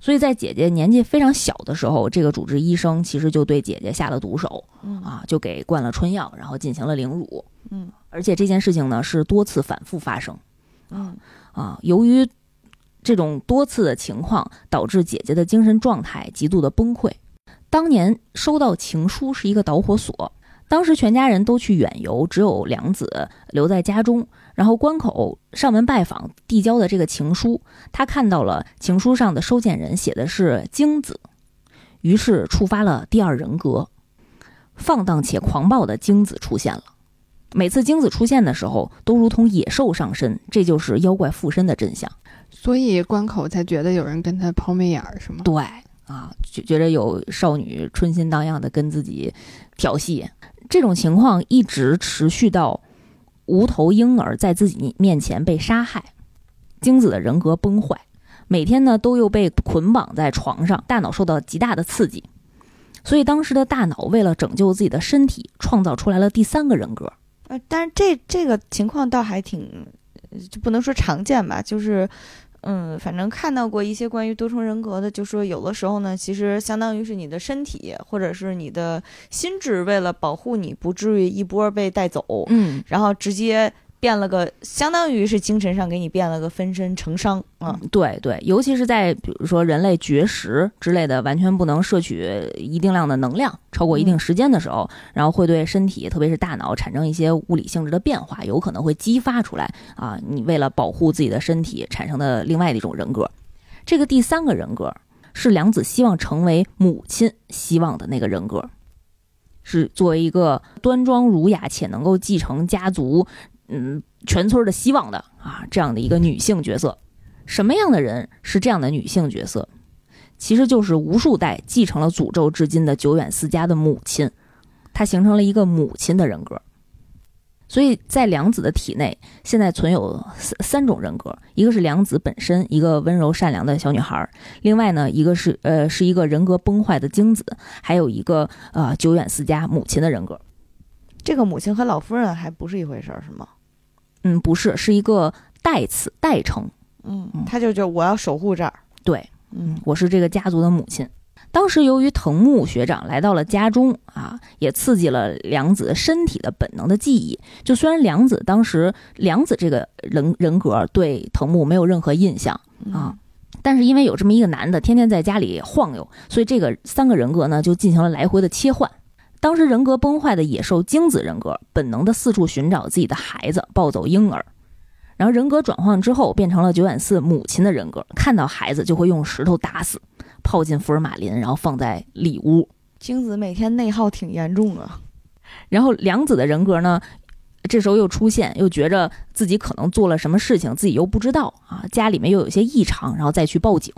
所以在姐姐年纪非常小的时候，这个主治医生其实就对姐姐下了毒手，啊，就给灌了春药，然后进行了凌辱。嗯而且这件事情呢是多次反复发生嗯啊。由于这种多次的情况，导致姐姐的精神状态极度的崩溃。当年收到情书是一个导火索，当时全家人都去远游，只有良子留在家中。然后关口上门拜访，递交的这个情书，他看到了情书上的收件人写的是京子，于是触发了第二人格，放荡且狂暴的京子出现了。每次精子出现的时候，都如同野兽上身，这就是妖怪附身的真相。所以关口才觉得有人跟他抛媚眼儿，是吗？对啊，觉觉得有少女春心荡漾的跟自己调戏，这种情况一直持续到无头婴儿在自己面前被杀害，精子的人格崩坏，每天呢都又被捆绑在床上，大脑受到极大的刺激，所以当时的大脑为了拯救自己的身体，创造出来了第三个人格。呃，但是这这个情况倒还挺，呃就不能说常见吧，就是，嗯，反正看到过一些关于多重人格的，就说有的时候呢，其实相当于是你的身体或者是你的心智，为了保护你不至于一波被带走，嗯，然后直接变了个，相当于是精神上给你变了个分身成伤啊。对对，尤其是在比如说人类绝食之类的，完全不能摄取一定量的能量，超过一定时间的时候，然后会对身体，特别是大脑产生一些物理性质的变化，有可能会激发出来啊，你为了保护自己的身体产生的另外的一种人格。这个第三个人格是良子希望成为母亲希望的那个人格，是作为一个端庄儒雅且能够继承家族。嗯，全村的希望的啊，这样的一个女性角色，什么样的人是这样的女性角色？其实就是无数代继承了诅咒至今的久远思家的母亲，她形成了一个母亲的人格。所以在良子的体内，现在存有三三种人格，一个是良子本身，一个温柔善良的小女孩；另外呢，一个是呃是一个人格崩坏的精子，还有一个呃久远思家母亲的人格。这个母亲和老夫人还不是一回事儿，是吗？嗯，不是，是一个代词代称。嗯嗯，他就就我要守护这儿。对，嗯我是这个家族的母亲。当时由于藤木学长来到了家中啊，也刺激了良子身体的本能的记忆。就虽然良子当时良子这个人人格对藤木没有任何印象啊，但是因为有这么一个男的天天在家里晃悠，所以这个三个人格呢就进行了来回的切换。当时人格崩坏的野兽精子人格本能的四处寻找自己的孩子，抱走婴儿。然后人格转换之后，变成了九远寺母亲的人格，看到孩子就会用石头打死，泡进福尔马林，然后放在里屋。精子每天内耗挺严重啊。然后良子的人格呢，这时候又出现，又觉着自己可能做了什么事情，自己又不知道啊，家里面又有些异常，然后再去报警。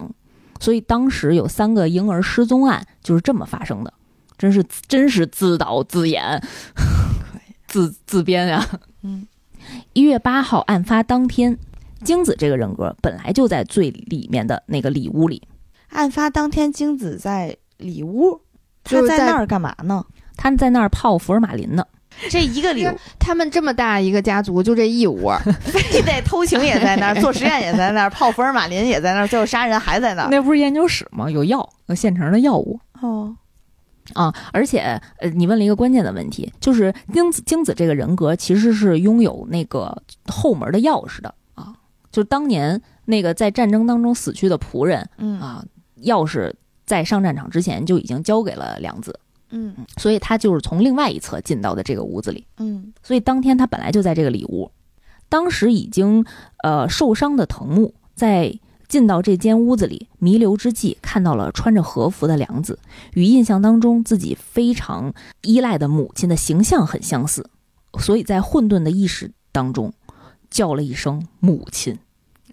所以当时有三个婴儿失踪案就是这么发生的，真是真是自导自演，自自编呀、嗯一月八号案发当天，京子这个人格本来就在最里面的那个里屋里，案发当天，精子在里屋，他在在那儿干嘛呢？他在那儿泡福尔马林呢。这一个里屋，他们这么大一个家族，就这一屋，非得偷情也在那儿，做实验也在那儿，泡福尔马林也在那儿，最后杀人还在那儿。那不是研究室吗？有药，有现成的药物。哦，啊，而且呃，你问了一个关键的问题，就是精子精子这个人格其实是拥有那个后门的钥匙的啊，就是当年那个在战争当中死去的仆人嗯啊，钥匙在上战场之前就已经交给了良子，嗯所以他就是从另外一侧进到的这个屋子里，嗯所以当天他本来就在这个里屋，当时已经呃受伤的藤木在。进到这间屋子里，弥留之际，看到了穿着和服的良子，与印象当中自己非常依赖的母亲的形象很相似，所以在混沌的意识当中，叫了一声“母亲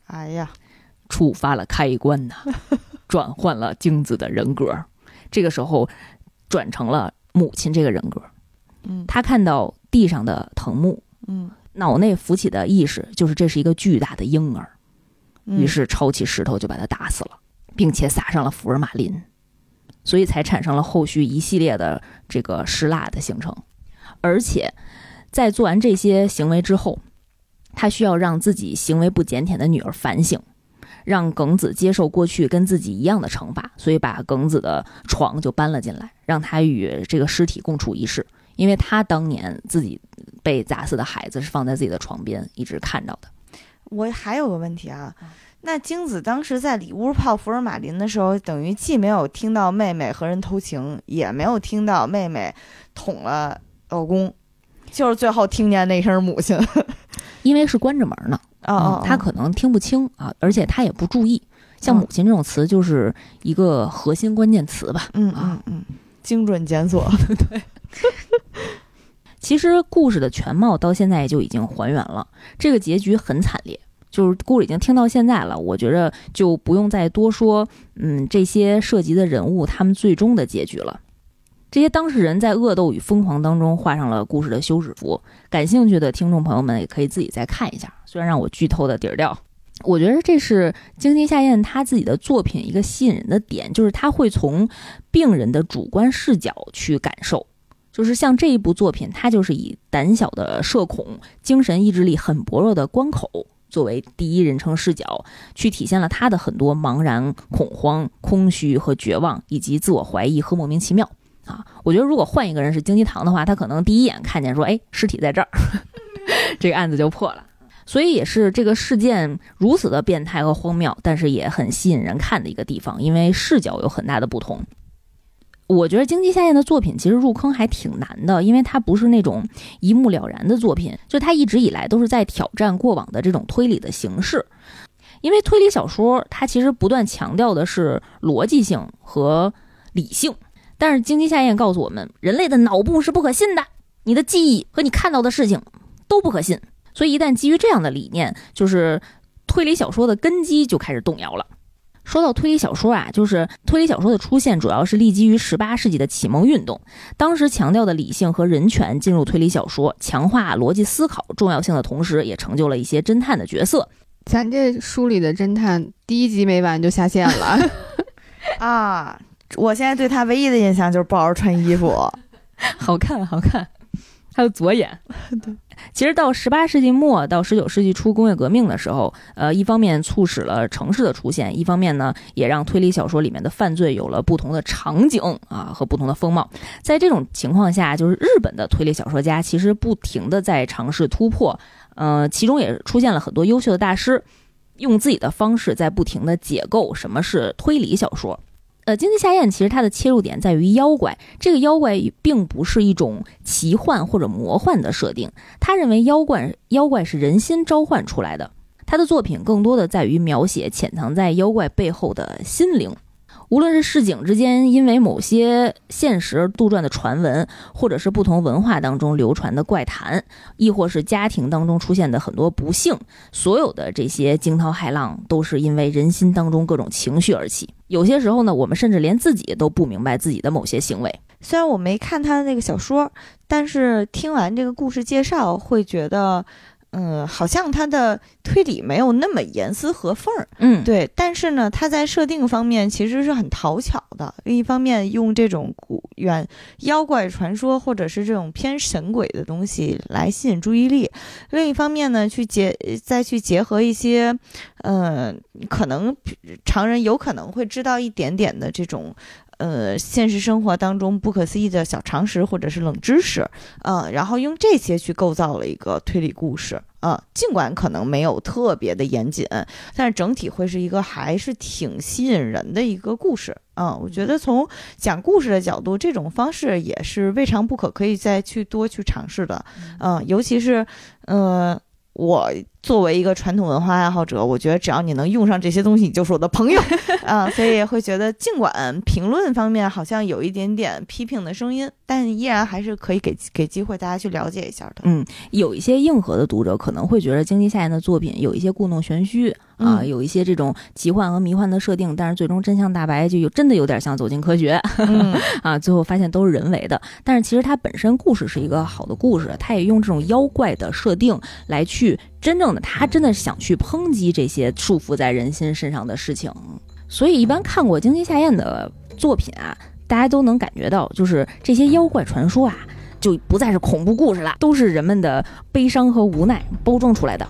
哎呀，”，触发了开关呐，转换了精子的人格。这个时候，转成了母亲这个人格。嗯他看到地上的藤木，嗯，脑内浮起的意识就是这是一个巨大的婴儿，嗯于是抄起石头就把他打死了，并且撒上了福尔马林，所以才产生了后续一系列的这个失蜡的形成。而且，在做完这些行为之后，他需要让自己行为不检点的女儿反省，让耿子接受过去跟自己一样的惩罚，所以把耿子的床就搬了进来，让他与这个尸体共处一室，因为他当年自己被砸死的孩子是放在自己的床边，一直看着的。我还有个问题啊，那精子当时在里屋泡福尔马林的时候，等于既没有听到妹妹和人偷情，也没有听到妹妹捅了老公，就是最后听见那声母亲。因为是关着门呢，哦哦，他可能听不清啊，而且他也不注意。像母亲这种词，就是一个核心关键词吧。嗯嗯嗯，精准检索。对。其实故事的全貌到现在就已经还原了，这个结局很惨烈。就是故事已经听到现在了，我觉着就不用再多说。嗯，这些涉及的人物他们最终的结局了。这些当事人在恶斗与疯狂当中画上了故事的休止符。感兴趣的听众朋友们也可以自己再看一下。虽然让我剧透的底儿掉，我觉得这是京津夏彦他自己的作品一个吸引人的点，就是他会从病人的主观视角去感受。就是像这一部作品，它就是以胆小的社恐、精神意志力很薄弱的关口作为第一人称视角，去体现了他的很多茫然、恐慌、空虚和绝望，以及自我怀疑和莫名其妙啊！我觉得如果换一个人是京吉堂的话，他可能第一眼看见说：“哎，尸体在这儿，这个案子就破了。”所以也是这个事件如此的变态和荒谬，但是也很吸引人看的一个地方，因为视角有很大的不同。我觉得京极夏彦的作品其实入坑还挺难的，因为他不是那种一目了然的作品，就他一直以来都是在挑战过往的这种推理的形式。因为推理小说它其实不断强调的是逻辑性和理性，但是经济下彦告诉我们，人类的脑部是不可信的，你的记忆和你看到的事情都不可信。所以一旦基于这样的理念，就是推理小说的根基就开始动摇了。说到推理小说啊，就是推理小说的出现主要是立基于十八世纪的启蒙运动，当时强调的理性和人权进入推理小说，强化逻辑思考重要性的同时，也成就了一些侦探的角色。咱这书里的侦探第一集没完就下线了 啊！我现在对他唯一的印象就是不好好穿衣服，好看，好看。还有左眼，对，其实到十八世纪末到十九世纪初工业革命的时候，呃，一方面促使了城市的出现，一方面呢，也让推理小说里面的犯罪有了不同的场景啊和不同的风貌。在这种情况下，就是日本的推理小说家其实不停的在尝试突破，呃，其中也出现了很多优秀的大师，用自己的方式在不停的解构什么是推理小说。呃，经济夏宴其实它的切入点在于妖怪，这个妖怪并不是一种奇幻或者魔幻的设定，他认为妖怪妖怪是人心召唤出来的，他的作品更多的在于描写潜藏在妖怪背后的心灵。无论是市井之间因为某些现实杜撰的传闻，或者是不同文化当中流传的怪谈，亦或是家庭当中出现的很多不幸，所有的这些惊涛骇浪，都是因为人心当中各种情绪而起。有些时候呢，我们甚至连自己都不明白自己的某些行为。虽然我没看他的那个小说，但是听完这个故事介绍，会觉得。嗯，好像他的推理没有那么严丝合缝儿，嗯，对。但是呢，他在设定方面其实是很讨巧的。另一方面，用这种古远妖怪传说或者是这种偏神鬼的东西来吸引注意力；另一方面呢，去结再去结合一些，嗯，可能常人有可能会知道一点点的这种。呃，现实生活当中不可思议的小常识或者是冷知识，嗯，然后用这些去构造了一个推理故事，嗯，尽管可能没有特别的严谨，但是整体会是一个还是挺吸引人的一个故事，嗯，我觉得从讲故事的角度，这种方式也是未尝不可，可以再去多去尝试的，嗯，尤其是，呃。我作为一个传统文化爱好者，我觉得只要你能用上这些东西，你就是我的朋友。啊，所以会觉得，尽管评论方面好像有一点点批评的声音，但依然还是可以给给机会大家去了解一下的。嗯，有一些硬核的读者可能会觉得经济夏言的作品有一些故弄玄虚。啊，有一些这种奇幻和迷幻的设定，但是最终真相大白，就有真的有点像走进科学，啊，最后发现都是人为的。但是其实它本身故事是一个好的故事，它也用这种妖怪的设定来去真正的，他真的想去抨击这些束缚在人心身上的事情。所以一般看过经济夏彦的作品啊，大家都能感觉到，就是这些妖怪传说啊，就不再是恐怖故事了，都是人们的悲伤和无奈包装出来的，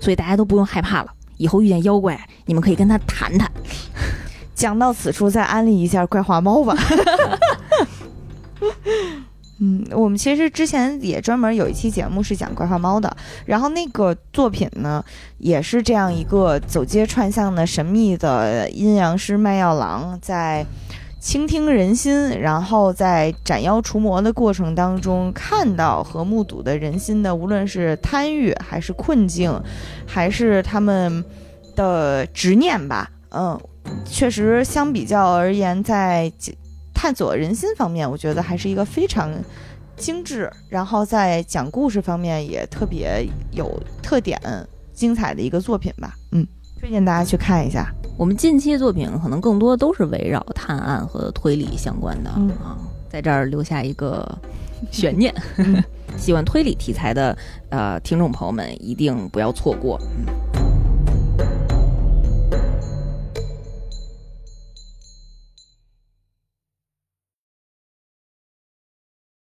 所以大家都不用害怕了。以后遇见妖怪，你们可以跟他谈谈。讲到此处，再安利一下怪话猫吧。嗯，我们其实之前也专门有一期节目是讲怪话猫的，然后那个作品呢，也是这样一个走街串巷的神秘的阴阳师卖药郎，在倾听人心，然后在斩妖除魔的过程当中，看到和目睹的人心的，无论是贪欲还是困境，还是他们的执念吧，嗯，确实相比较而言，在探索人心方面，我觉得还是一个非常精致，然后在讲故事方面也特别有特点、精彩的一个作品吧。嗯，推荐大家去看一下。我们近期的作品可能更多都是围绕探案和推理相关的嗯啊，在这儿留下一个悬念。嗯喜欢推理题材的呃听众朋友们一定不要错过。嗯